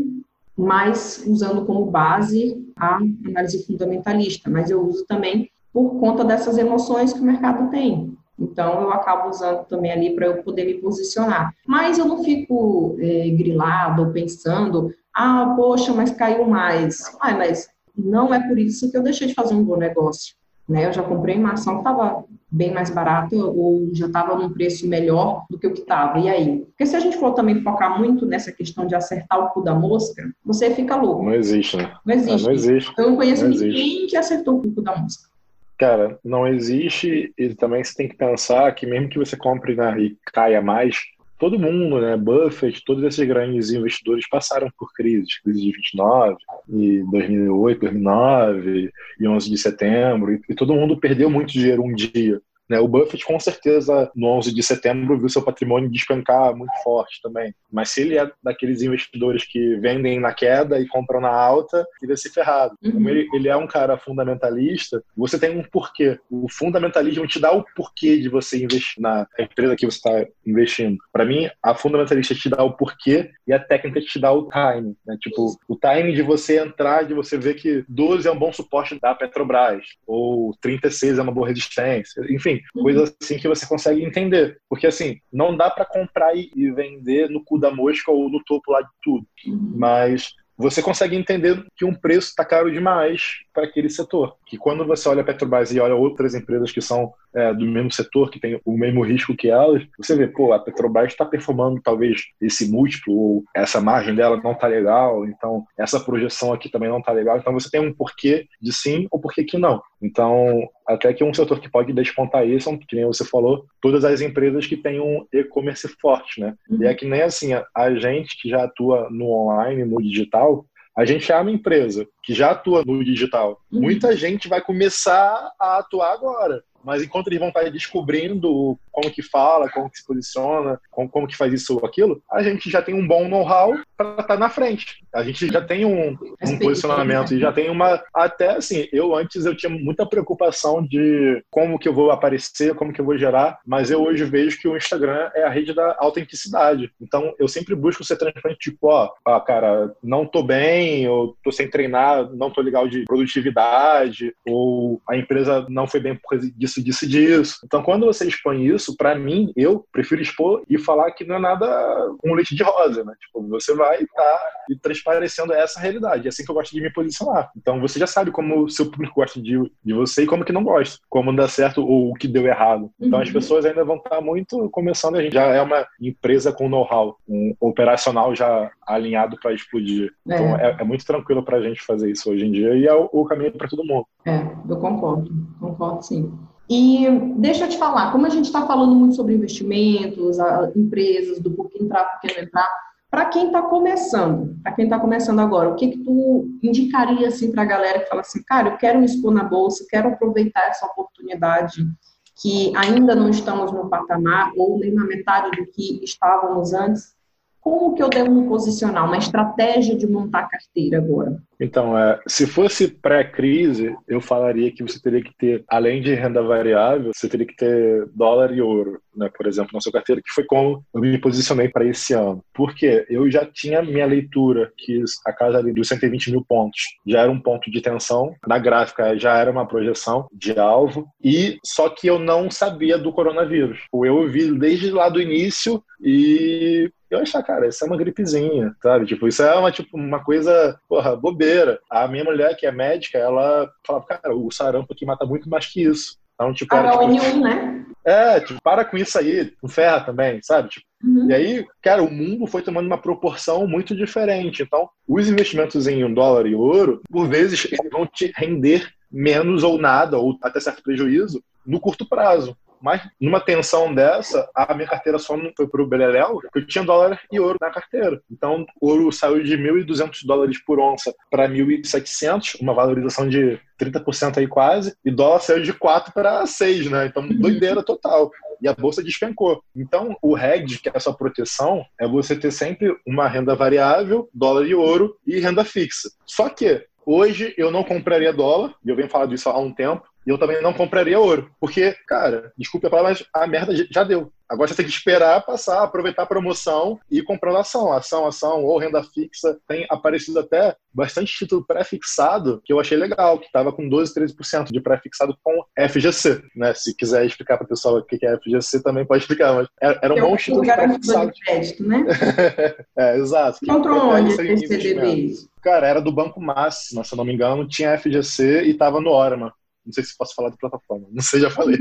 mas usando como base a análise fundamentalista, mas eu uso também por conta dessas emoções que o mercado tem. Então, eu acabo usando também ali para eu poder me posicionar. Mas eu não fico é, grilado ou pensando, ah, poxa, mas caiu mais. Ah, mas não é por isso que eu deixei de fazer um bom negócio. né? Eu já comprei uma ação que estava bem mais barata ou já estava num preço melhor do que o que estava. E aí? Porque se a gente for também focar muito nessa questão de acertar o cu da mosca, você fica louco. Não existe, né? Não existe. É, não existe. Eu não conheço não ninguém existe. que acertou o cu da mosca. Cara, não existe, e também você tem que pensar que mesmo que você compre né, e caia mais, todo mundo, né, Buffett, todos esses grandes investidores passaram por crises, crise de 29, e 2008, 2009, e 11 de setembro, e, e todo mundo perdeu muito dinheiro um dia. Né? O Buffett, com certeza, no 11 de setembro, viu seu patrimônio despencar muito forte também. Mas se ele é daqueles investidores que vendem na queda e compram na alta, ele vai ser ferrado. Uhum. Como ele, ele é um cara fundamentalista, você tem um porquê. O fundamentalismo te dá o porquê de você investir na empresa que você está investindo. Para mim, a fundamentalista te dá o porquê e a técnica te dá o time. Né? Tipo, o time de você entrar, de você ver que 12 é um bom suporte da Petrobras, ou 36 é uma boa resistência. Enfim, Uhum. coisas assim que você consegue entender. Porque assim, não dá para comprar e vender no cu da mosca ou no topo lá de tudo. Uhum. Mas você consegue entender que um preço está caro demais para aquele setor. Que quando você olha a Petrobras e olha outras empresas que são é, do mesmo setor, que tem o mesmo risco que elas, você vê, pô, a Petrobras está performando talvez esse múltiplo, ou essa margem dela não está legal, então essa projeção aqui também não está legal. Então você tem um porquê de sim ou porquê que não. Então, até que um setor que pode despontar isso, são, que nem você falou, todas as empresas que têm um e-commerce forte, né? Uhum. E é que nem assim, a, a gente que já atua no online, no digital, a gente é uma empresa que já atua no digital. Uhum. Muita gente vai começar a atuar agora. Mas enquanto eles vão estar descobrindo como que fala, como que se posiciona, como, como que faz isso ou aquilo, a gente já tem um bom know-how para estar na frente. A gente já tem um, um posicionamento e já tem uma... Até assim, eu antes eu tinha muita preocupação de como que eu vou aparecer, como que eu vou gerar, mas eu hoje vejo que o Instagram é a rede da autenticidade. Então, eu sempre busco ser transparente, tipo, ó, ó cara, não tô bem, ou tô sem treinar, não tô legal de produtividade, ou a empresa não foi bem por causa disso, disso, disso. Então, quando você expõe isso, para mim, eu prefiro expor e falar que não é nada um leite de rosa, né? Tipo, você vai estar tá transparecendo essa realidade. É assim que eu gosto de me posicionar. Então, você já sabe como o seu público gosta de, de você e como que não gosta, como dá certo ou o que deu errado. Então, Uhum. as pessoas ainda vão estar muito começando. A gente já é uma empresa com know-how, um operacional já alinhado para explodir. Então, é, é muito tranquilo para a gente fazer isso hoje em dia e é o, o caminho para todo mundo. É, eu concordo, concordo sim. E deixa eu te falar, como a gente está falando muito sobre investimentos, empresas, do porquê entrar, porquê não entrar, para quem está começando, para quem está começando agora, o que que tu indicaria assim para a galera que fala assim, cara, eu quero me expor na bolsa, quero aproveitar essa oportunidade que ainda não estamos no patamar ou nem na metade do que estávamos antes. Como que eu devo me posicionar? Uma estratégia de montar carteira agora? Então, é, se fosse pré-crise, eu falaria que você teria que ter, além de renda variável, você teria que ter dólar e ouro, né, por exemplo, na sua carteira, que foi como eu me posicionei para esse ano. Porque eu já tinha minha leitura, que a casa ali dos 120 mil pontos já era um ponto de tensão, na gráfica já era uma projeção de alvo, e só que eu não sabia do coronavírus. Eu vi desde lá do início e eu achava, cara, isso é uma gripezinha, sabe? Tipo, isso é uma, tipo, uma coisa, porra, bobeira. A minha mulher, que é médica, ela falava, cara, o sarampo aqui mata muito mais que isso. Então, tipo, era, tipo, H1N1, né? é, tipo, para com isso aí, não ferra também, sabe? Tipo, Uhum. e aí, cara, o mundo foi tomando uma proporção muito diferente. Então, os investimentos em um dólar e ouro, por vezes, eles vão te render menos ou nada, ou até certo prejuízo, no curto prazo. Mas numa tensão dessa, a minha carteira só não foi pro Beleléu, porque eu tinha dólar e ouro na carteira. Então, ouro saiu de 1.200 dólares por onça para 1.700, uma valorização de 30% aí quase, e dólar saiu de 4 para 6, né? Então, doideira total. E a bolsa despencou. Então, o hedge, que é a sua proteção, é você ter sempre uma renda variável, dólar e ouro, e renda fixa. Só que Hoje eu não compraria dólar, e eu venho falando disso há um tempo, e eu também não compraria ouro. Porque, cara, desculpe a palavra, mas a merda já deu. Agora você tem que esperar passar, aproveitar a promoção e ir comprando ação. Ação, ação ou renda fixa. Tem aparecido até bastante título pré-fixado que eu achei legal, que estava com 12, 13% de pré-fixado com FGC. Né? Se quiser explicar para o pessoal o que é FGC, também pode explicar. Mas era um Eu bom título pré-fixado. crédito, né? [LAUGHS] é, exato. Contra onde seu esse investimento. CDBs? Cara, era do Banco Máxima, se eu não me engano, tinha FGC e tava no Orma. Não sei se posso falar de plataforma. Não sei, já falei.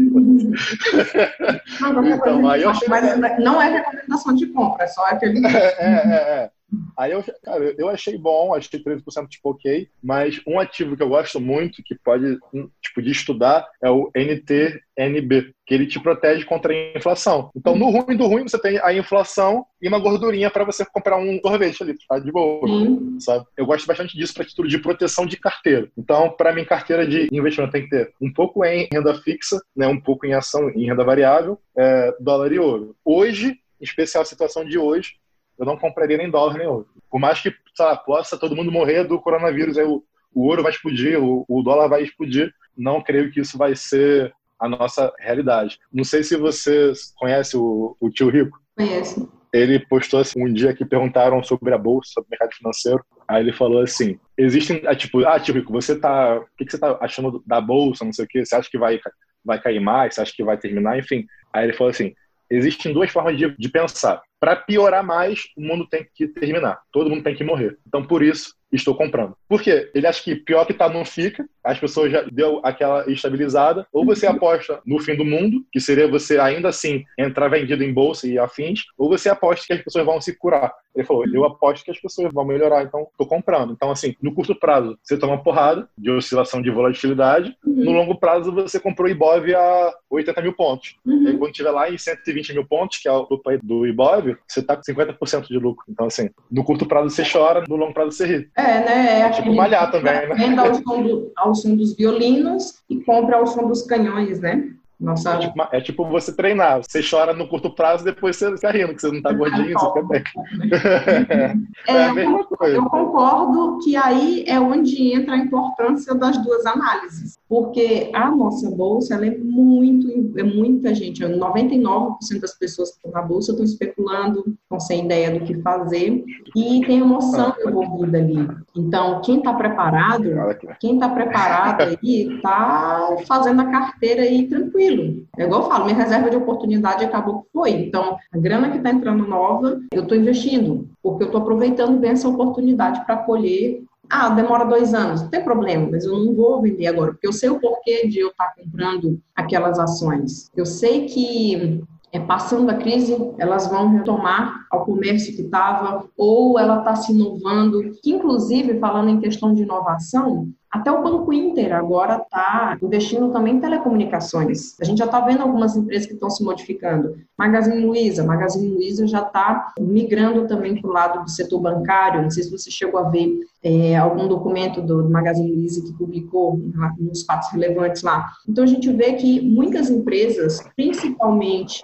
Não, então, aí eu achei... Mas não é recomendação de compra, é só aquele. É, é, é. Aí eu, cara, eu achei bom, achei 13% tipo ok, mas um ativo que eu gosto muito, que pode, tipo, de estudar, é o NTNB, que ele te protege contra a inflação. Então, no ruim do ruim, você tem a inflação e uma gordurinha para você comprar um sorvete ali, tá de boa, hum. sabe? Eu gosto bastante disso para título de proteção de carteira. Então, para mim, carteira de investimento tem que ter um pouco em renda fixa, né, um pouco em ação, em renda variável, é, dólar e ouro. Hoje, em especial a situação de hoje, eu não compraria nem dólar nem ouro. Por mais que lá, possa todo mundo morrer do coronavírus, aí o, o ouro vai explodir, o, o dólar vai explodir, não creio que isso vai ser a nossa realidade. Não sei se você conhece o, o tio Rico. Conheço. Ele postou assim, um dia que perguntaram sobre a bolsa, sobre o mercado financeiro. Aí ele falou assim: existem, é, tipo, ah, tio Rico, você tá, o que, que você tá achando da bolsa, não sei o quê? Você acha que vai, vai cair mais? Você acha que vai terminar? Enfim. Aí ele falou assim: existem duas formas de, de pensar. Para piorar mais, o mundo tem que terminar. Todo mundo tem que morrer. Então, por isso, estou comprando. Por quê? Ele acha que pior que tá não fica, as pessoas já deu aquela estabilizada, ou você aposta no fim do mundo, que seria você ainda assim entrar vendido em bolsa e afins, ou você aposta que as pessoas vão se curar. Ele falou, eu aposto que as pessoas vão melhorar, então estou comprando. Então, assim, no curto prazo, você toma uma porrada de oscilação de volatilidade, uhum. no longo prazo você comprou o Ibov a 80 mil pontos. Uhum. E quando tiver lá em 120 mil pontos, que é o do Ibov, você tá com 50% de lucro. Então, assim, no curto prazo você chora, no longo prazo você ri. É, né? É, tipo malhar também, né? Venda ao som, do, ao som dos violinos e compra ao som dos canhões, né? Nossa. É tipo, é tipo, você treinar. Você chora no curto prazo, depois você fica rindo, que você não tá [LAUGHS] gordinho, você fica bem. [LAUGHS] É, é eu, eu concordo que aí é onde entra a importância das duas análises. Porque a nossa bolsa, ela é muito, é muita gente, 99% das pessoas que estão na bolsa estão especulando, estão sem ideia do que fazer e tem emoção ah. envolvida ali. Então, quem está preparado, quem está preparado aí, está fazendo a carteira aí tranquilo. É igual eu falo, minha reserva de oportunidade acabou que foi. Então, a grana que está entrando nova, eu estou investindo, porque eu estou aproveitando bem essa oportunidade para colher ah, demora dois anos, não tem problema, mas eu não vou vender agora, porque eu sei o porquê de eu estar comprando aquelas ações. Eu sei que é, passando a crise, elas vão retomar ao comércio que estava, ou ela está se inovando, que inclusive, falando em questão de inovação, até o Banco Inter agora está investindo também em telecomunicações. A gente já está vendo algumas empresas que estão se modificando. Magazine Luiza, Magazine Luiza já está migrando também para o lado do setor bancário. Não sei se você chegou a ver é, algum documento do Magazine Luiza que publicou uns fatos relevantes lá. Então a gente vê que muitas empresas, principalmente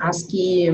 as que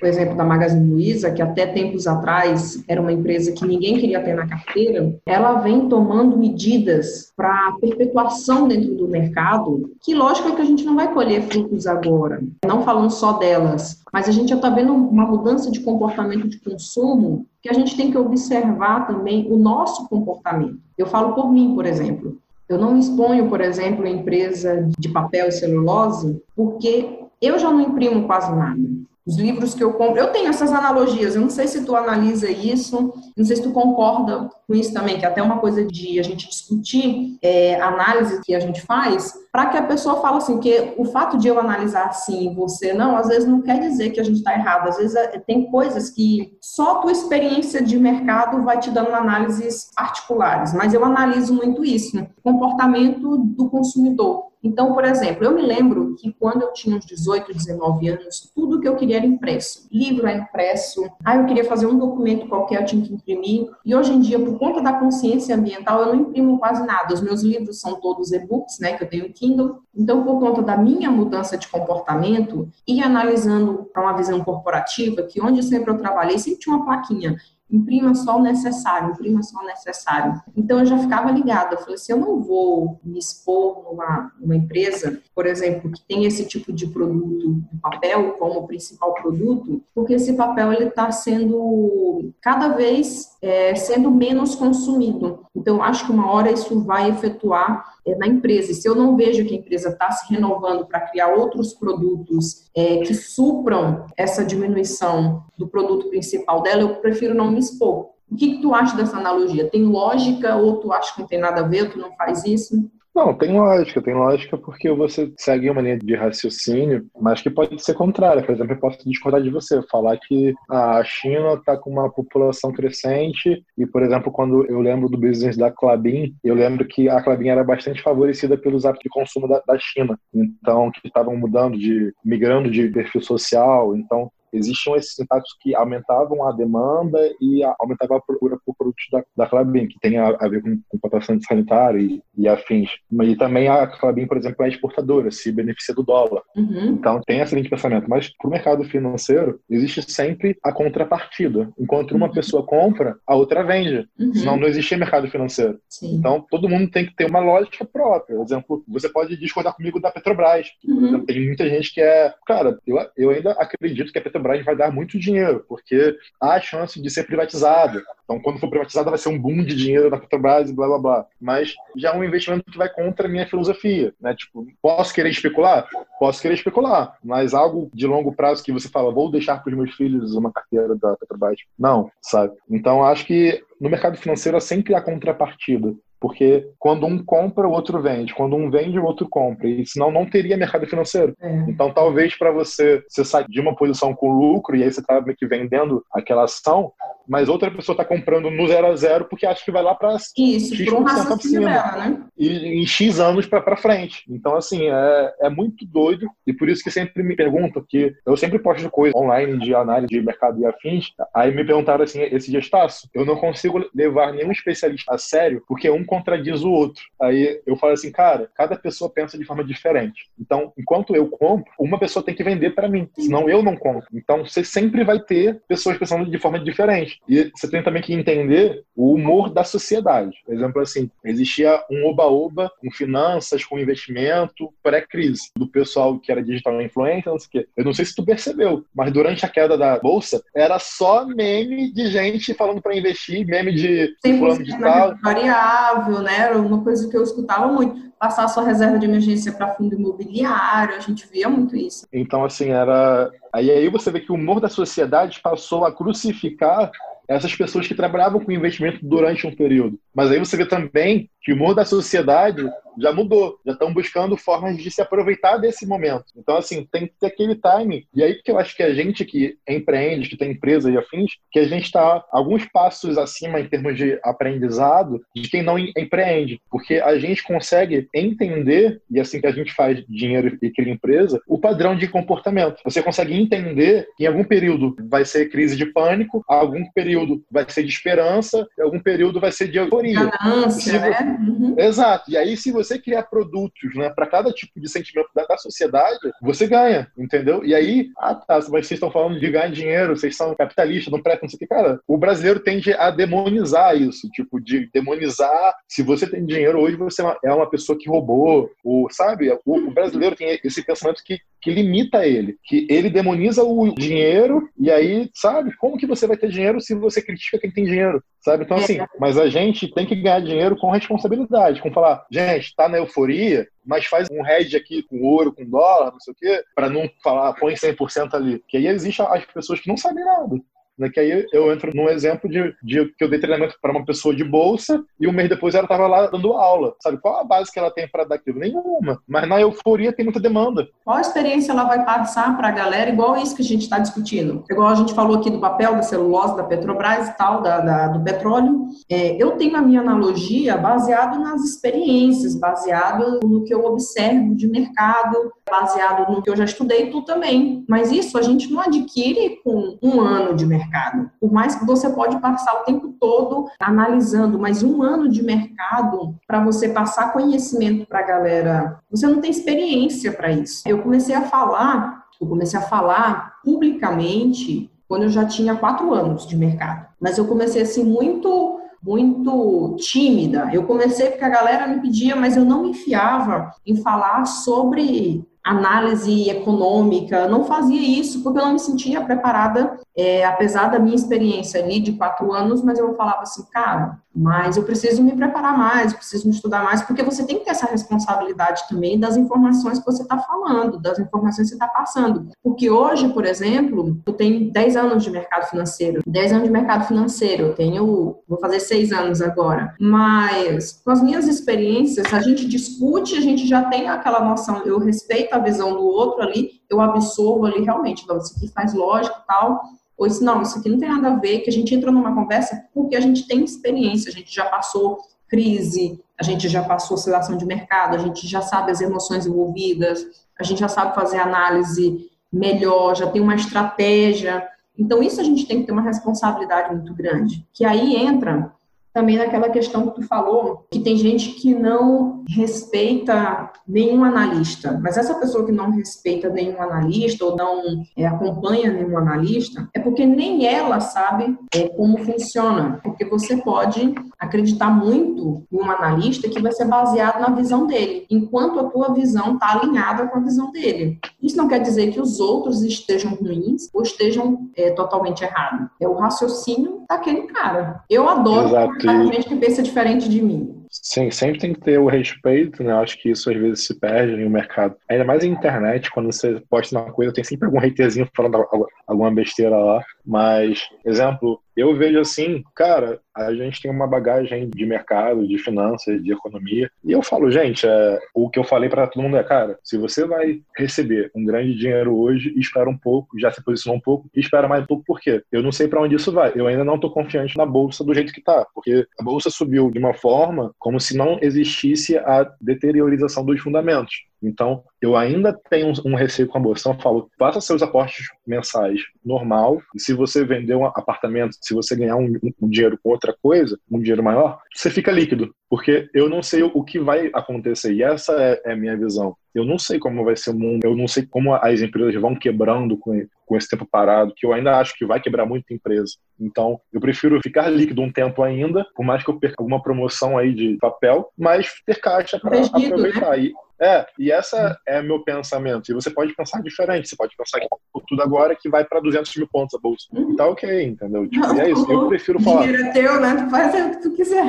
por exemplo, da Magazine Luiza, que até tempos atrás era uma empresa que ninguém queria ter na carteira, ela vem tomando medidas para perpetuação dentro do mercado, que lógico é que a gente não vai colher frutos agora, não falando só delas, mas a gente já está vendo uma mudança de comportamento de consumo que a gente tem que observar também o nosso comportamento. Eu falo por mim, por exemplo. Eu não exponho, por exemplo, empresa de papel e celulose, porque eu já não imprimo quase nada os livros que eu compro. Eu tenho essas analogias, eu não sei se tu analisa isso, não sei se tu concorda com isso também, que é até uma coisa de a gente discutir é, análise que a gente faz, para que a pessoa fale assim, que o fato de eu analisar assim você não, às vezes não quer dizer que a gente está errado, às vezes é, tem coisas que só a tua experiência de mercado vai te dando análises particulares, mas eu analiso muito isso, né? comportamento do consumidor. Então, por exemplo, eu me lembro que quando eu tinha uns 18, 19 anos, tudo que eu queria era impresso. Livro era impresso, ah, eu queria fazer um documento qualquer, eu tinha que imprimir. E hoje em dia, por conta da consciência ambiental, eu não imprimo quase nada. Os meus livros são todos e-books, né, que eu tenho Kindle. Então, por conta da minha mudança de comportamento e analisando para uma visão corporativa, que onde sempre eu trabalhei, sempre tinha uma plaquinha imprima só o necessário, imprima só o necessário. Então eu já ficava ligada, eu falei assim, eu não vou me expor numa, numa empresa, por exemplo, que tem esse tipo de produto de papel como principal produto, porque esse papel ele está sendo cada vez é, sendo menos consumido. Então acho que uma hora isso vai efetuar na empresa. E se eu não vejo que a empresa está se renovando para criar outros produtos é, que supram essa diminuição do produto principal dela, eu prefiro não me expor. O que, que tu acha dessa analogia? Tem lógica ou tu acha que não tem nada a ver, tu não faz isso? Não, tem lógica, tem lógica porque você segue uma linha de raciocínio, mas que pode ser contrária. Por exemplo, eu posso discordar de você, falar que a China está com uma população crescente e, por exemplo, quando eu lembro do business da Clabin, eu lembro que a Clabin era bastante favorecida pelos hábitos de consumo da, da China. Então, que estavam mudando de, migrando de perfil social. Então, existiam esses impactos que aumentavam a demanda e aumentavam a procura por produtos da, da Clabin, que tem a, a ver com, com patrocínio sanitário e, e, afins. E também a Clabin, por exemplo, é exportadora, se beneficia do dólar. Uhum. Então tem essa linha de pensamento. Mas para o mercado financeiro, existe sempre a contrapartida. Enquanto uma uhum. pessoa compra, a outra vende. Uhum. Senão não existia mercado financeiro. Sim. Então todo mundo tem que ter uma lógica própria. Por exemplo, você pode discordar comigo da Petrobras. Uhum. Tem muita gente que é. Cara, eu, eu ainda acredito que a Petrobras Petrobras vai dar muito dinheiro, porque há a chance de ser privatizada. Então, quando for privatizada, vai ser um boom de dinheiro da Petrobras e blá blá blá. Mas já é um investimento que vai contra a minha filosofia. Né? Tipo, posso querer especular? Posso querer especular, mas algo de longo prazo que você fala, vou deixar para os meus filhos uma carteira da Petrobras. Não, sabe? Então, acho que no mercado financeiro é sempre a contrapartida. Porque quando um compra, o outro vende. Quando um vende, o outro compra. E senão não teria mercado financeiro. É. Então, talvez para você, você sair de uma posição com lucro e aí você está meio que vendendo aquela ação, mas outra pessoa está comprando no zero a zero porque acha que vai lá para Isso, X por um raciocínio dela, né? E em X anos para frente. Então, assim, é, é muito doido e por isso que sempre me perguntam, que eu sempre posto coisa online de análise de mercado e afins, aí me perguntaram assim, esse gestaço, eu não consigo levar nenhum especialista a sério porque um contradiz o outro. Aí eu falo assim, cara, cada pessoa pensa de forma diferente. Então, enquanto eu compro, uma pessoa tem que vender para mim, senão eu não compro. Então, você sempre vai ter pessoas pensando de forma diferente. E você tem também que entender o humor da sociedade. Por exemplo, assim, existia um oba-oba com finanças, com investimento, pré-crise, do pessoal que era digital influencer, não sei o quê. Eu não sei se tu percebeu, mas durante a queda da bolsa, era só meme de gente falando para investir, meme de fulano de tal. Variável, né? Era uma coisa que eu escutava muito passar sua reserva de emergência para fundo imobiliário, a gente via muito isso. Então, assim, era. Aí, aí você vê que o humor da sociedade passou a crucificar essas pessoas que trabalhavam com investimento durante um período. Mas aí você vê também que o humor da sociedade já mudou, já estão buscando formas de se aproveitar desse momento. Então, assim, tem que ter aquele time. E aí que eu acho que a gente que empreende, que tem empresa e afins, que a gente está alguns passos acima em termos de aprendizado de quem não empreende. Porque a gente consegue entender, e assim que a gente faz dinheiro e cria empresa, o padrão de comportamento. Você consegue entender que em algum período vai ser crise de pânico, algum período vai ser de esperança, algum período vai ser de euforia. Ganância, né? Uhum. Exato. E aí, se você criar produtos né, para cada tipo de sentimento da, da, sociedade, você ganha, entendeu? E aí, ah tá, mas vocês estão falando de ganhar dinheiro, vocês são capitalistas, não prestam, não sei o que. Cara, o brasileiro tende a demonizar isso, tipo, de demonizar. Se você tem dinheiro hoje, você é uma pessoa que roubou, ou, sabe? O, o brasileiro tem esse pensamento que que limita ele, que ele demoniza o dinheiro e aí, sabe, como que você vai ter dinheiro se você critica quem tem dinheiro, sabe? Então, assim, é. mas a gente tem que ganhar dinheiro com responsabilidade, com falar, gente, tá na euforia, mas faz um hedge aqui com ouro, com dólar, não sei o quê, para não falar, põe 100% ali. Que aí existe as pessoas que não sabem nada. Né? Que aí eu entro num exemplo de, de que eu dei treinamento para uma pessoa de bolsa e um mês depois ela estava lá dando aula. Sabe qual a base que ela tem para dar aquilo? Nenhuma. Mas na euforia tem muita demanda. Qual a experiência ela vai passar para a galera, igual isso que a gente está discutindo? Igual a gente falou aqui do papel da celulose da Petrobras e tal, da, da do petróleo. É, eu tenho a minha analogia baseado nas experiências, baseado no que eu observo de mercado, baseado no que eu já estudei, tu também. Mas isso a gente não adquire com um ano de mercado mercado. Por mais que você pode passar o tempo todo analisando, mas um ano de mercado para você passar conhecimento para a galera, você não tem experiência para isso. Eu comecei a falar, eu comecei a falar publicamente quando eu já tinha quatro anos de mercado. Mas eu comecei assim muito muito tímida. Eu comecei porque a galera me pedia, mas eu não me enfiava em falar sobre análise econômica, não fazia isso porque eu não me sentia preparada é, apesar da minha experiência ali de quatro anos, mas eu falava assim, cara, mas eu preciso me preparar mais, preciso me estudar mais, porque você tem que ter essa responsabilidade também das informações que você está falando, das informações que você está passando. Porque hoje, por exemplo, eu tenho 10 anos de mercado financeiro, 10 anos de mercado financeiro, eu tenho, vou fazer 6 anos agora, mas com as minhas experiências, a gente discute, a gente já tem aquela noção, eu respeito a visão do outro ali, eu absorvo ali realmente, então, isso aqui faz lógica e tal, ou isso não, isso aqui não tem nada a ver, que a gente entra numa conversa porque a gente tem experiência, a gente já passou crise, a gente já passou oscilação de mercado, a gente já sabe as emoções envolvidas, a gente já sabe fazer análise melhor, já tem uma estratégia. Então, isso a gente tem que ter uma responsabilidade muito grande. Que aí entra também naquela questão que tu falou, que tem gente que não respeita nenhum analista, mas essa pessoa que não respeita nenhum analista ou não é, acompanha nenhum analista, é porque nem ela sabe é, como funciona, porque você pode acreditar muito em um analista que vai ser baseado na visão dele, enquanto a tua visão está alinhada com a visão dele. Isso não quer dizer que os outros estejam ruins ou estejam é, totalmente errados. É o raciocínio daquele cara. Eu adoro Exato. Gente que pensa diferente de mim. Sim, sempre tem que ter o respeito, né? Acho que isso às vezes se perde no mercado. Ainda mais em internet, quando você posta uma coisa, tem sempre algum haterzinho falando alguma besteira lá. Mas, exemplo, eu vejo assim, cara, a gente tem uma bagagem de mercado, de finanças, de economia. E eu falo, gente, é, o que eu falei para todo mundo é, cara, se você vai receber um grande dinheiro hoje, espera um pouco, já se posicionou um pouco, espera mais um pouco, por quê? Eu não sei para onde isso vai. Eu ainda não estou confiante na bolsa do jeito que tá, porque a bolsa subiu de uma forma como se não existisse a deteriorização dos fundamentos. Então, eu ainda tenho um, receio com a bolsa. Então, eu falo, faça seus aportes mensais normal. E se você vender um apartamento, se você ganhar um, um, dinheiro com outra coisa, um dinheiro maior, você fica líquido. Porque eu não sei o que vai acontecer. E essa é, é a minha visão. Eu não sei como vai ser o mundo, eu não sei como as empresas vão quebrando com, com esse tempo parado, que eu ainda acho que vai quebrar muita empresa. Então, eu prefiro ficar líquido um tempo ainda, por mais que eu perca alguma promoção aí de papel, mas ter caixa para né? aproveitar. Né? E, é, e essa é meu pensamento. E você pode pensar diferente. Você pode pensar que tudo agora que vai para 200 mil pontos a bolsa. E tá ok, entendeu? Tipo, não, e é isso. Eu prefiro falar. Dinheiro é teu, né? Tu faz o que tu quiser.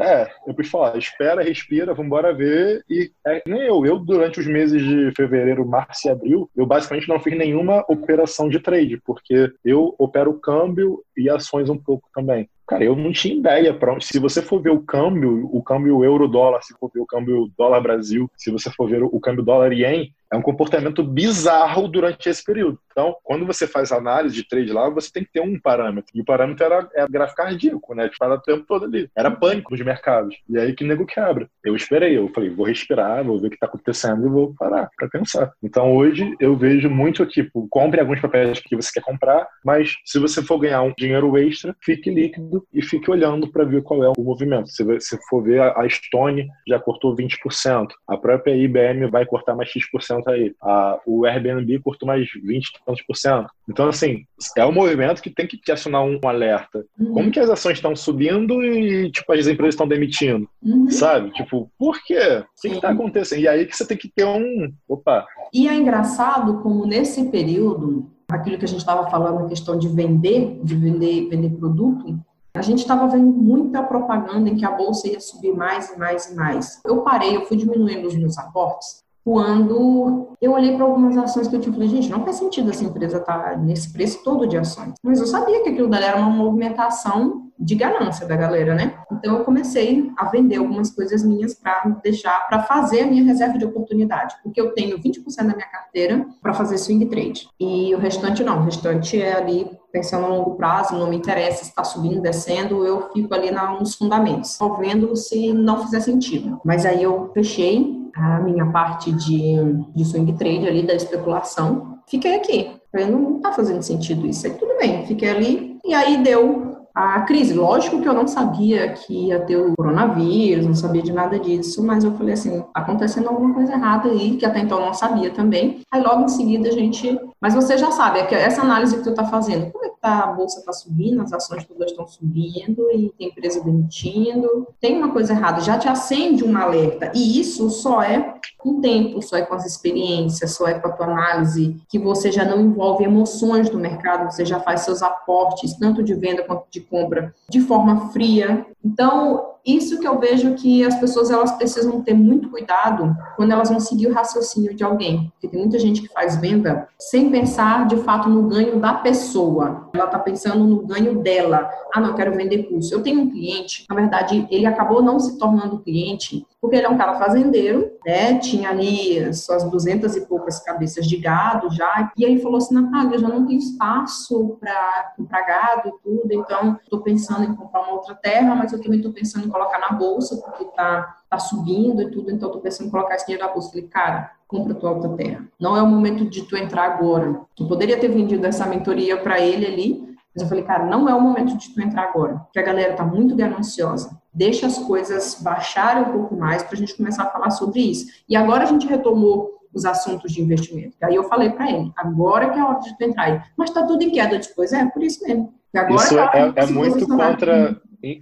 É, eu prefiro falar. Espera, respira, vambora ver. E é, nem eu. Eu, durante os meses de fevereiro, março e abril, eu basicamente não fiz nenhuma operação de trade, porque eu opero câmbio e ações um pouco também. Cara, eu não tinha ideia para Se você for ver o câmbio, o câmbio euro-dólar, se for ver o câmbio dólar-Brasil, se você for ver o câmbio dólar-ien, é um comportamento bizarro durante esse período. Então, quando você faz análise de trade lá, você tem que ter um parâmetro. E o parâmetro era, era gráfico cardíaco, né? Tipo, era o tempo todo ali. Era pânico nos mercados. E aí que nego quebra. Eu esperei, eu falei, vou respirar, vou ver o que está acontecendo e vou parar para pensar. Então, hoje, eu vejo muito, tipo, compre alguns papéis que você quer comprar, mas se você for ganhar um dinheiro extra, fique líquido e fique olhando para ver qual é o movimento. Se você for ver, a Stone já cortou 20%. A própria IBM vai cortar mais X% aí. A, o Airbnb curtou mais 20 tantos por cento. Então, assim, é um movimento que tem que te acionar um alerta. Uhum. Como que as ações estão subindo e, tipo, as empresas estão demitindo? Uhum. Sabe? Tipo, por quê? O que está acontecendo? E aí que você tem que ter um... Opa! E é engraçado como nesse período, aquilo que a gente estava falando, a questão de vender, de vender, vender produto, a gente estava vendo muita propaganda em que a bolsa ia subir mais e mais e mais. Eu parei, eu fui diminuindo os meus aportes quando eu olhei para algumas ações que eu tinha, falei, gente, não faz sentido essa empresa estar tá nesse preço todo de ações. Mas eu sabia que aquilo dali era uma movimentação de ganância da galera, né? Então eu comecei a vender algumas coisas minhas para deixar, para fazer a minha reserva de oportunidade, porque eu tenho 20% da minha carteira para fazer swing trade e o restante não, o restante é ali pensando a longo prazo, não me interessa se está subindo, descendo, eu fico ali nos fundamentos, vendo se não fizer sentido. Mas aí eu fechei a minha parte de, de swing trade ali, da especulação, fiquei aqui. Falei, não tá fazendo sentido isso. Aí tudo bem, fiquei ali. E aí deu a crise. Lógico que eu não sabia que ia ter o coronavírus, não sabia de nada disso, mas eu falei assim, tá acontecendo alguma coisa errada aí, que até então eu não sabia também. Aí logo em seguida a gente. Mas você já sabe, é que essa análise que tu tá fazendo, como é tá, a bolsa está subindo, as ações todas estão subindo e tem empresa demitindo. Tem uma coisa errada, já te acende um alerta. E isso só é com o tempo, só é com as experiências, só é com a tua análise, que você já não envolve emoções do mercado, você já faz seus aportes, tanto de venda quanto de compra, de forma fria. Então, isso que eu vejo que as pessoas elas precisam ter muito cuidado quando elas vão seguir o raciocínio de alguém. Porque tem muita gente que faz venda sem pensar de fato no ganho da pessoa. Ela está pensando no ganho dela. Ah, não, eu quero vender curso. Eu tenho um cliente, na verdade, ele acabou não se tornando cliente porque ele é um cara fazendeiro, né? Tinha ali suas duzentas e poucas cabeças de gado já. E aí falou assim: Natália, eu já não tenho espaço para comprar gado e tudo, então estou pensando em comprar uma outra terra, mas eu também estou pensando em colocar na bolsa, porque está tá subindo e tudo, então estou pensando em colocar esse dinheiro na bolsa. falei, cara, compra tua outra terra. Não é o momento de tu entrar agora. Tu poderia ter vendido essa mentoria para ele ali, mas eu falei, cara, não é o momento de tu entrar agora, porque a galera tá muito gananciosa. Deixa as coisas baixarem um pouco mais para a gente começar a falar sobre isso. E agora a gente retomou os assuntos de investimento. Aí eu falei para ele, agora que é a hora de tu entrar aí. Mas tá tudo em queda. Depois é, por isso mesmo. Agora isso é, é muito contra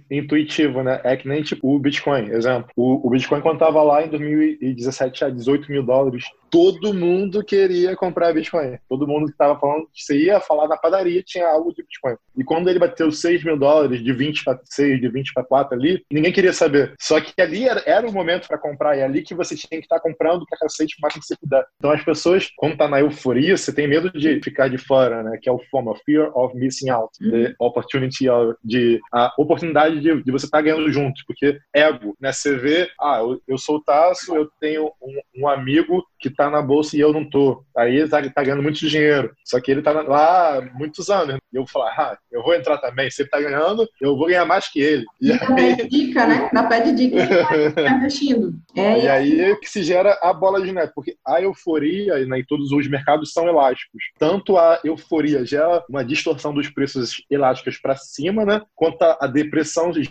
intuitivo, né? É que nem tipo o Bitcoin, exemplo. O, o Bitcoin, quando tava lá em 2017 a 18 mil dólares, todo mundo queria comprar Bitcoin. Todo mundo que tava falando que você ia falar na padaria tinha algo de Bitcoin. E quando ele bateu 6 mil dólares, de 20 para 6, de 20 para 4 ali, ninguém queria saber. Só que ali era, era o momento para comprar, e é ali que você tinha que estar tá comprando para cacete o máximo que você puder. Então as pessoas, quando tá na euforia, você tem medo de ficar de fora, né? Que é o FOMO, Fear of Missing Out, uhum. the opportunity of, de a oportunidade de, de você estar tá ganhando junto, porque ego, né? Você vê, ah, eu, eu sou o Tasso, eu tenho um, um amigo que tá na bolsa e eu não tô. Aí ele tá, tá ganhando muito dinheiro. Só que ele tá lá há muitos anos. E eu vou falar, ah, eu vou entrar também. Se ele tá ganhando, eu vou ganhar mais que ele. E aí... dica, né? Dá pé de dica e [LAUGHS] tá investindo. É, e aí que se gera a bola de neve, porque a euforia né, e todos os mercados são elásticos. Tanto a euforia gera uma distorção dos preços elásticos para cima, né? Quanto a depressão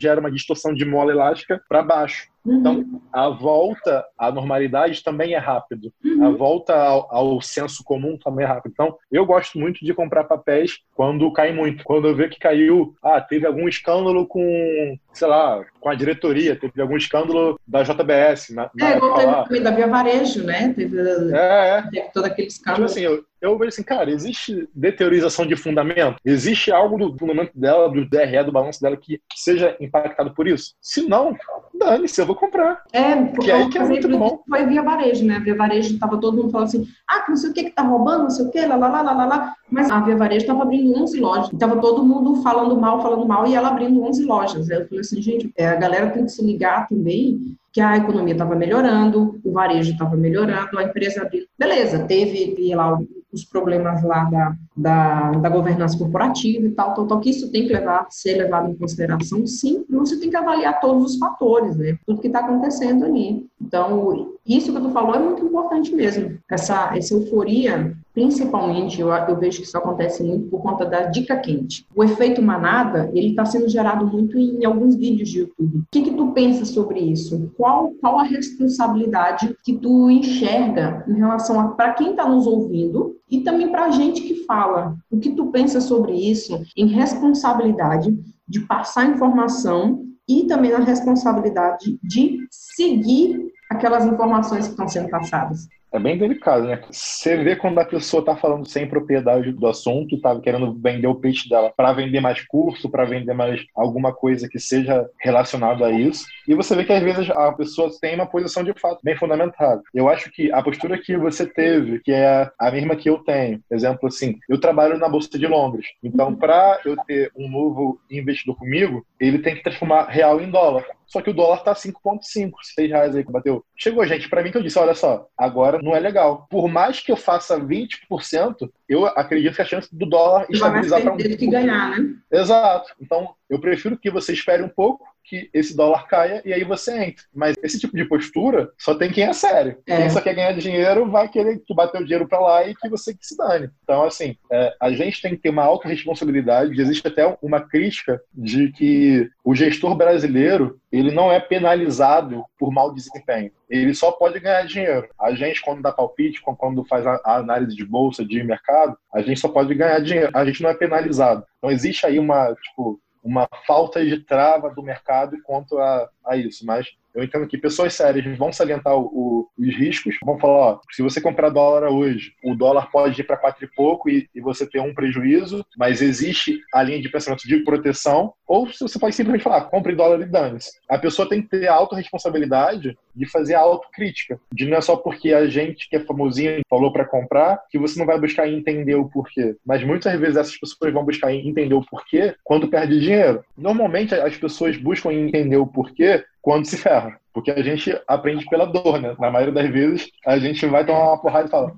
gera uma distorção de mola elástica para baixo. Então, uhum. a volta à normalidade também é rápido. Uhum. A volta ao, ao, senso comum também é rápido. Então, eu gosto muito de comprar papéis quando cai muito. Quando eu vejo que caiu, ah, teve algum escândalo com, sei lá, com a diretoria, teve algum escândalo da JBS. Na, na é, igual teve também da Via Varejo, né? Teve, é, é. teve todo aquele escândalo. Tipo assim, eu, eu vejo assim, cara, existe deteriorização de fundamento? Existe algo do fundamento dela, do DRE, do balanço dela que seja impactado por isso? Se não, dane-se, eu vou comprar. É, porque aí que é muito bom. Foi via varejo, né? Via varejo tava todo mundo falando assim, ah, não sei o que que tá roubando, não sei o que, lá, lá, lá, lá, lá, Mas a via varejo tava abrindo 11 lojas. Tava todo mundo falando mal, falando mal, e ela abrindo 11 lojas. Eu falei assim, gente, é, a galera tem que se ligar também que a economia estava melhorando, o varejo estava melhorando, a empresa abriu. Beleza, teve lá os problemas lá da, da, da governança corporativa e tal, tal, tal, que isso tem que levar, ser levado em consideração, sim, você tem que avaliar todos os fatores, né? Tudo que está acontecendo ali. Então, isso que tu falou é muito importante mesmo. Essa, essa euforia, principalmente, eu, eu vejo que isso acontece muito por conta da dica quente. O efeito manada, ele está sendo gerado muito em, alguns vídeos de YouTube. O que, que tu pensa sobre isso? Qual, qual a responsabilidade que tu enxerga em relação a para quem está nos ouvindo e também para a gente que fala? O que tu pensa sobre isso em responsabilidade de passar informação e também na responsabilidade de seguir aquelas informações que estão sendo passadas é bem delicado, né? Você vê quando a pessoa tá falando sem propriedade do assunto, tá querendo vender o peixe dela para vender mais curso, para vender mais alguma coisa que seja relacionado a isso. E você vê que às vezes a pessoa tem uma posição de fato bem fundamentada. Eu acho que a postura que você teve, que é a mesma que eu tenho, exemplo assim, eu trabalho na bolsa de Londres. Então, para eu ter um novo investidor comigo, ele tem que transformar real em dólar. Só que o dólar tá 5,5, 6 reais aí que bateu. Chegou gente para mim que eu disse: olha só, agora não é legal. Por mais que eu faça 20%, eu acredito que a chance do dólar estabilizar para um. que ganhar, né? Exato. Então, eu prefiro que você espere um pouco que esse dólar caia e aí você entra. Mas esse tipo de postura só tem quem é sério. É. Quem só quer ganhar dinheiro vai querer que tu bata o dinheiro para lá e que você que se dane. Então, assim, é, a gente tem que ter uma alta responsabilidade. Existe até uma crítica de que o gestor brasileiro ele não é penalizado por mau desempenho. Ele só pode ganhar dinheiro. A gente, quando dá palpite, quando faz a análise de bolsa, de mercado, a gente só pode ganhar dinheiro. A gente não é penalizado. Então existe aí uma, tipo, uma falta de trava do mercado quanto a, a isso. Mas eu entendo que pessoas sérias vão salientar o, o, os riscos, vão falar, ó, se você comprar dólar hoje, o dólar pode ir para quatro e pouco e, e, você ter um prejuízo, mas existe a linha de pensamento de proteção, ou você pode simplesmente falar, compre dólar e dane-se. A pessoa tem que ter a autorresponsabilidade de fazer a autocrítica, de não é só porque a gente que é famosinho falou para comprar, que você não vai buscar entender o porquê. Mas muitas vezes essas pessoas vão buscar entender o porquê quando perde dinheiro. Normalmente as pessoas buscam entender o porquê quando se ferra. Porque a gente aprende pela dor, né? Na maioria das vezes, a gente vai tomar uma porrada e fala: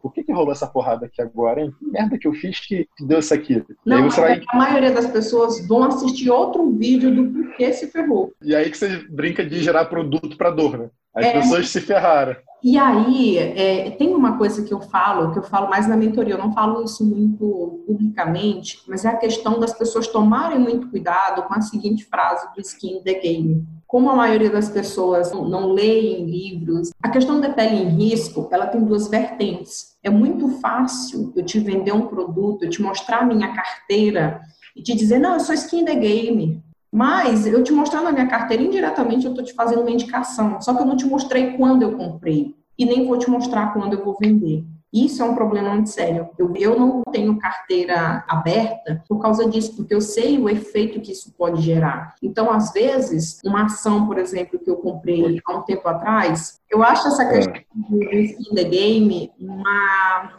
por que, que rolou essa porrada aqui agora, hein? Que merda que eu fiz que, deu isso aqui? Não, vai... a maioria das pessoas vão assistir outro vídeo do porquê se ferrou. E aí que você brinca de gerar produto para dor, né? As é... pessoas se ferraram. E aí, é, tem uma coisa que eu falo, que eu falo mais na mentoria, eu não falo isso muito publicamente, mas é a questão das pessoas tomarem muito cuidado com a seguinte frase do skin the game como a maioria das pessoas não leem livros, a questão da pele em risco, ela tem duas vertentes. É muito fácil eu te vender um produto, eu te mostrar a minha carteira e te dizer, não, eu sou skin the game. Mas eu te mostrando a minha carteira indiretamente, eu estou te fazendo uma indicação. Só que eu não te mostrei quando eu comprei e nem vou te mostrar quando eu vou vender. Isso é um problema muito sério. Eu, eu não tenho carteira aberta por causa disso, porque eu sei o efeito que isso pode gerar. Então, às vezes, uma ação, por exemplo, que eu comprei há um tempo atrás, eu acho essa questão é. do skin the game uma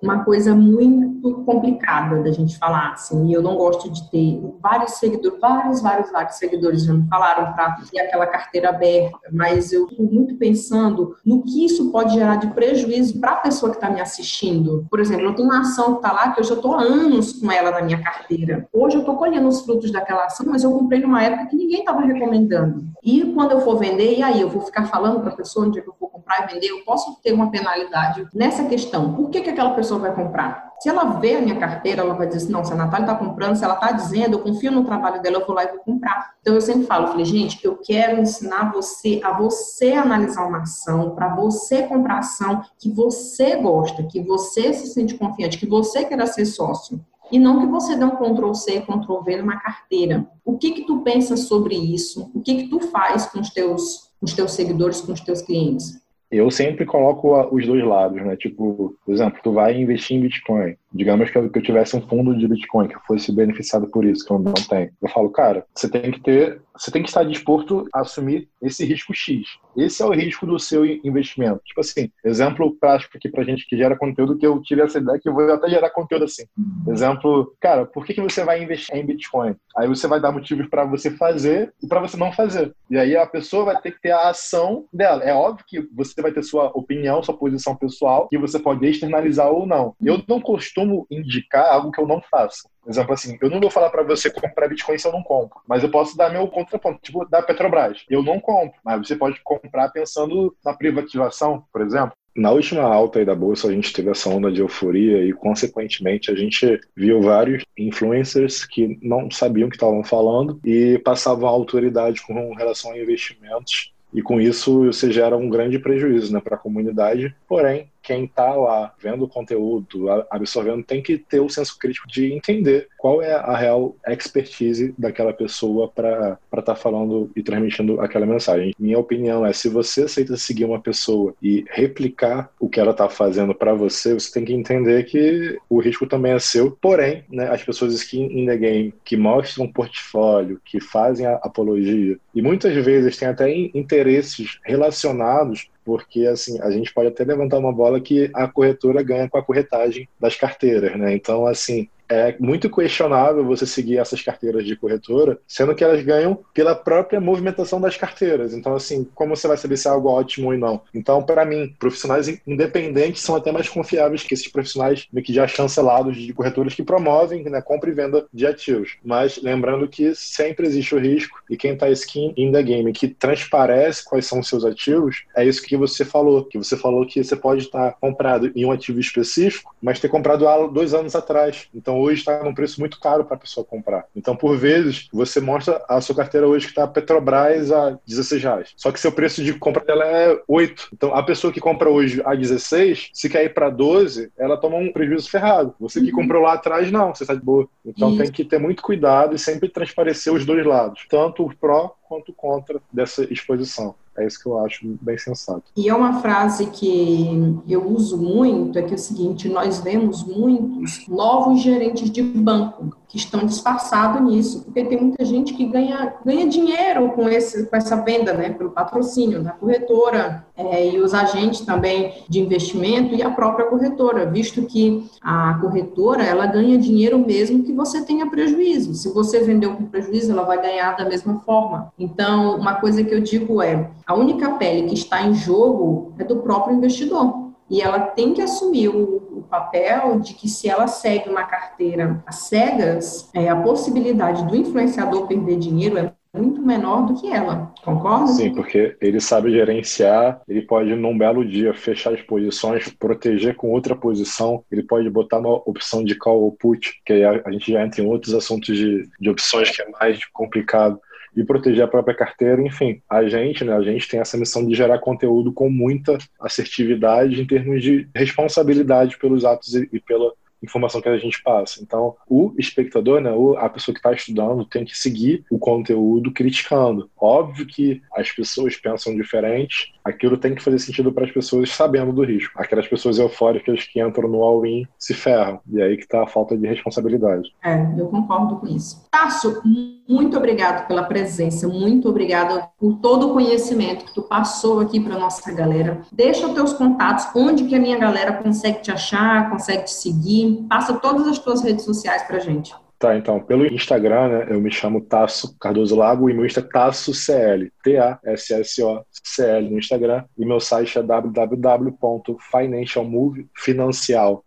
uma coisa muito complicada da gente falar, assim, e eu não gosto de ter vários seguidores, vários, vários, vários seguidores já me falaram para ter aquela carteira aberta, mas eu estou muito pensando no que isso pode gerar de prejuízo para a pessoa que está me assistindo. Por exemplo, eu tenho uma ação que está lá que eu já estou há anos com ela na minha carteira. Hoje eu estou colhendo os frutos daquela ação, mas eu comprei numa época que ninguém estava recomendando. E quando eu for vender, e aí eu vou ficar falando para a pessoa onde é que eu vou comprar e vender, eu posso ter uma penalidade nessa questão. Por que, que aquela pessoa vai comprar. Se ela vê a minha carteira, ela vai dizer assim, não, se a Natália está comprando, se ela está dizendo, eu confio no trabalho dela, eu vou lá e vou comprar. Então, eu sempre falo, falei, gente, eu quero ensinar você a você analisar uma ação, para você comprar ação que você gosta, que você se sente confiante, que você queira ser sócio. E não que você dê um Ctrl C, Ctrl V numa carteira. O que que tu pensa sobre isso? O que que tu faz com os teus, com os teus seguidores, com os teus clientes? Eu sempre coloco os dois lados, né? Tipo, por exemplo, tu vai investir em Bitcoin. Digamos que eu, eu tivesse um fundo de Bitcoin que fosse beneficiado por isso, que eu não tenho. Eu falo, cara, você tem que ter, você tem que estar disposto a assumir esse risco X. Esse é o risco do seu investimento. Tipo assim, exemplo prático aqui pra gente que gera conteúdo, que eu tive essa ideia que eu vou até gerar conteúdo assim. Exemplo, cara, por que, que você vai investir em Bitcoin? Aí você vai dar motivos para você fazer e para você não fazer. E aí a pessoa vai ter que ter a ação dela. É óbvio que você vai ter sua opinião, sua posição pessoal, que você pode externalizar ou não. Eu não costumo indicar algo que eu não faço. Exemplo assim, eu não vou falar para você comprar Bitcoin se eu não compro, mas eu posso dar meu contraponto, tipo da Petrobras. Eu não compro, mas você pode comprar pensando na privatização, por exemplo. Na última alta aí da bolsa, a gente teve essa onda de euforia e, consequentemente, a gente viu vários influencers que não sabiam o que estavam falando e passavam autoridade com relação a investimentos. E com isso, você gera um grande prejuízo né, para a comunidade. Porém, quem está lá vendo o conteúdo, absorvendo, tem que ter o senso crítico de entender qual é a real expertise daquela pessoa para estar tá falando e transmitindo aquela mensagem. Minha opinião é: se você aceita seguir uma pessoa e replicar o que ela está fazendo para você, você tem que entender que o risco também é seu. Porém, né, as pessoas skin in the game que mostram um portfólio, que fazem a apologia e muitas vezes têm até interesses relacionados porque assim a gente pode até levantar uma bola que a corretora ganha com a corretagem das carteiras, né? Então assim é muito questionável você seguir essas carteiras de corretora, sendo que elas ganham pela própria movimentação das carteiras. Então, assim, como você vai saber se é algo ótimo ou não? Então, para mim, profissionais independentes são até mais confiáveis que esses profissionais que já chancelados de corretoras que promovem né, compra e venda de ativos. Mas lembrando que sempre existe o risco e quem está skin in the game, que transparece quais são os seus ativos, é isso que você falou, que você falou que você pode estar comprado em um ativo específico, mas ter comprado há dois anos atrás. Então hoje está num preço muito caro para a pessoa comprar. Então, por vezes, você mostra a sua carteira hoje que está Petrobras a 16 reais. Só que seu preço de compra dela é 8. Então, a pessoa que compra hoje a 16, se cair para 12, ela toma um prejuízo ferrado. Você que uhum. comprou lá atrás, não, você está de boa. Então, Isso. tem que ter muito cuidado e sempre transparecer os dois lados, tanto o pró quanto contra dessa exposição. É isso que eu acho bem sensato. E é uma frase que eu uso muito, é que é o seguinte, nós vemos muitos novos gerentes de banco que estão disfarçados nisso, porque tem muita gente que ganha, ganha dinheiro com, esse, com essa venda, né, pelo patrocínio da corretora é, e os agentes também de investimento e a própria corretora, visto que a corretora, ela ganha dinheiro mesmo que você tenha prejuízo. Se você vendeu com prejuízo, ela vai ganhar da mesma forma. Então, uma coisa que eu digo é, a única pele que está em jogo é do próprio investidor. E ela tem que assumir o, papel de que se ela segue uma carteira às cegas, é, a possibilidade do influenciador perder dinheiro é muito menor do que ela, concorda? Sim, porque ele sabe gerenciar, ele pode num belo dia fechar as posições, proteger com outra posição, ele pode botar uma opção de call ou put, que aí a, a gente já entra em outros assuntos de, de opções que é mais complicado e proteger a própria carteira. Enfim, a gente, né, a gente tem essa missão de gerar conteúdo com muita assertividade em termos de responsabilidade pelos atos e, pela informação que a gente passa. Então, o espectador, né, a pessoa que está estudando, tem que seguir o conteúdo criticando. Óbvio que as pessoas pensam diferente, aquilo tem que fazer sentido para as pessoas sabendo do risco. Aquelas pessoas eufóricas que entram no all-in se ferram. E aí que está a falta de responsabilidade. É, eu concordo com isso. Tasso, muito obrigado pela presença, muito obrigada por todo o conhecimento que tu passou aqui para nossa galera. Deixa os teus contatos, onde que a minha galera consegue te achar, consegue te seguir. Passa todas as tuas redes sociais para gente. Tá, então, pelo Instagram, né, eu me chamo Tasso Cardoso Lago e meu Insta é Tasso CL, T-A-S-S-O-C-L no Instagram e meu site é www.financialmove, financial,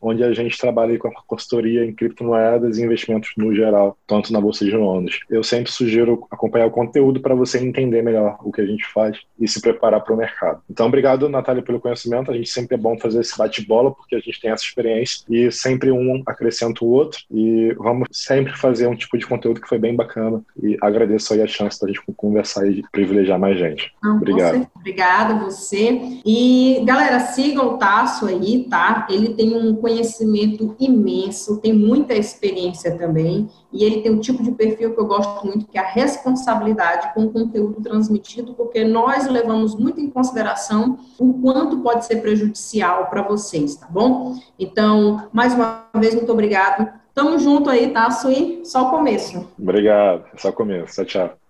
onde a gente trabalha com a consultoria em criptomoedas e investimentos no geral, tanto na Bolsa de Londres. Eu sempre sugiro acompanhar o conteúdo para você entender melhor o que a gente faz e se preparar para o mercado. Então, obrigado, Natália, pelo conhecimento. A gente sempre é bom fazer esse bate-bola, porque a gente tem essa experiência e sempre sempre um acrescenta o outro e vamos sempre fazer um tipo de conteúdo que foi bem bacana e agradeço aí a chance da gente conversar e privilegiar mais gente. Não, Obrigado. Obrigada você. E galera, sigam o Tasso aí, tá? Ele tem um conhecimento imenso, tem muita experiência também e ele tem um tipo de perfil que eu gosto muito, que é a responsabilidade com o conteúdo transmitido, porque nós levamos muito em consideração o quanto pode ser prejudicial para vocês, tá bom? Então, mais uma vez, muito obrigado. Tamo junto aí, tá, Sui? Só o começo. Obrigado, só o começo. Tchau, tchau.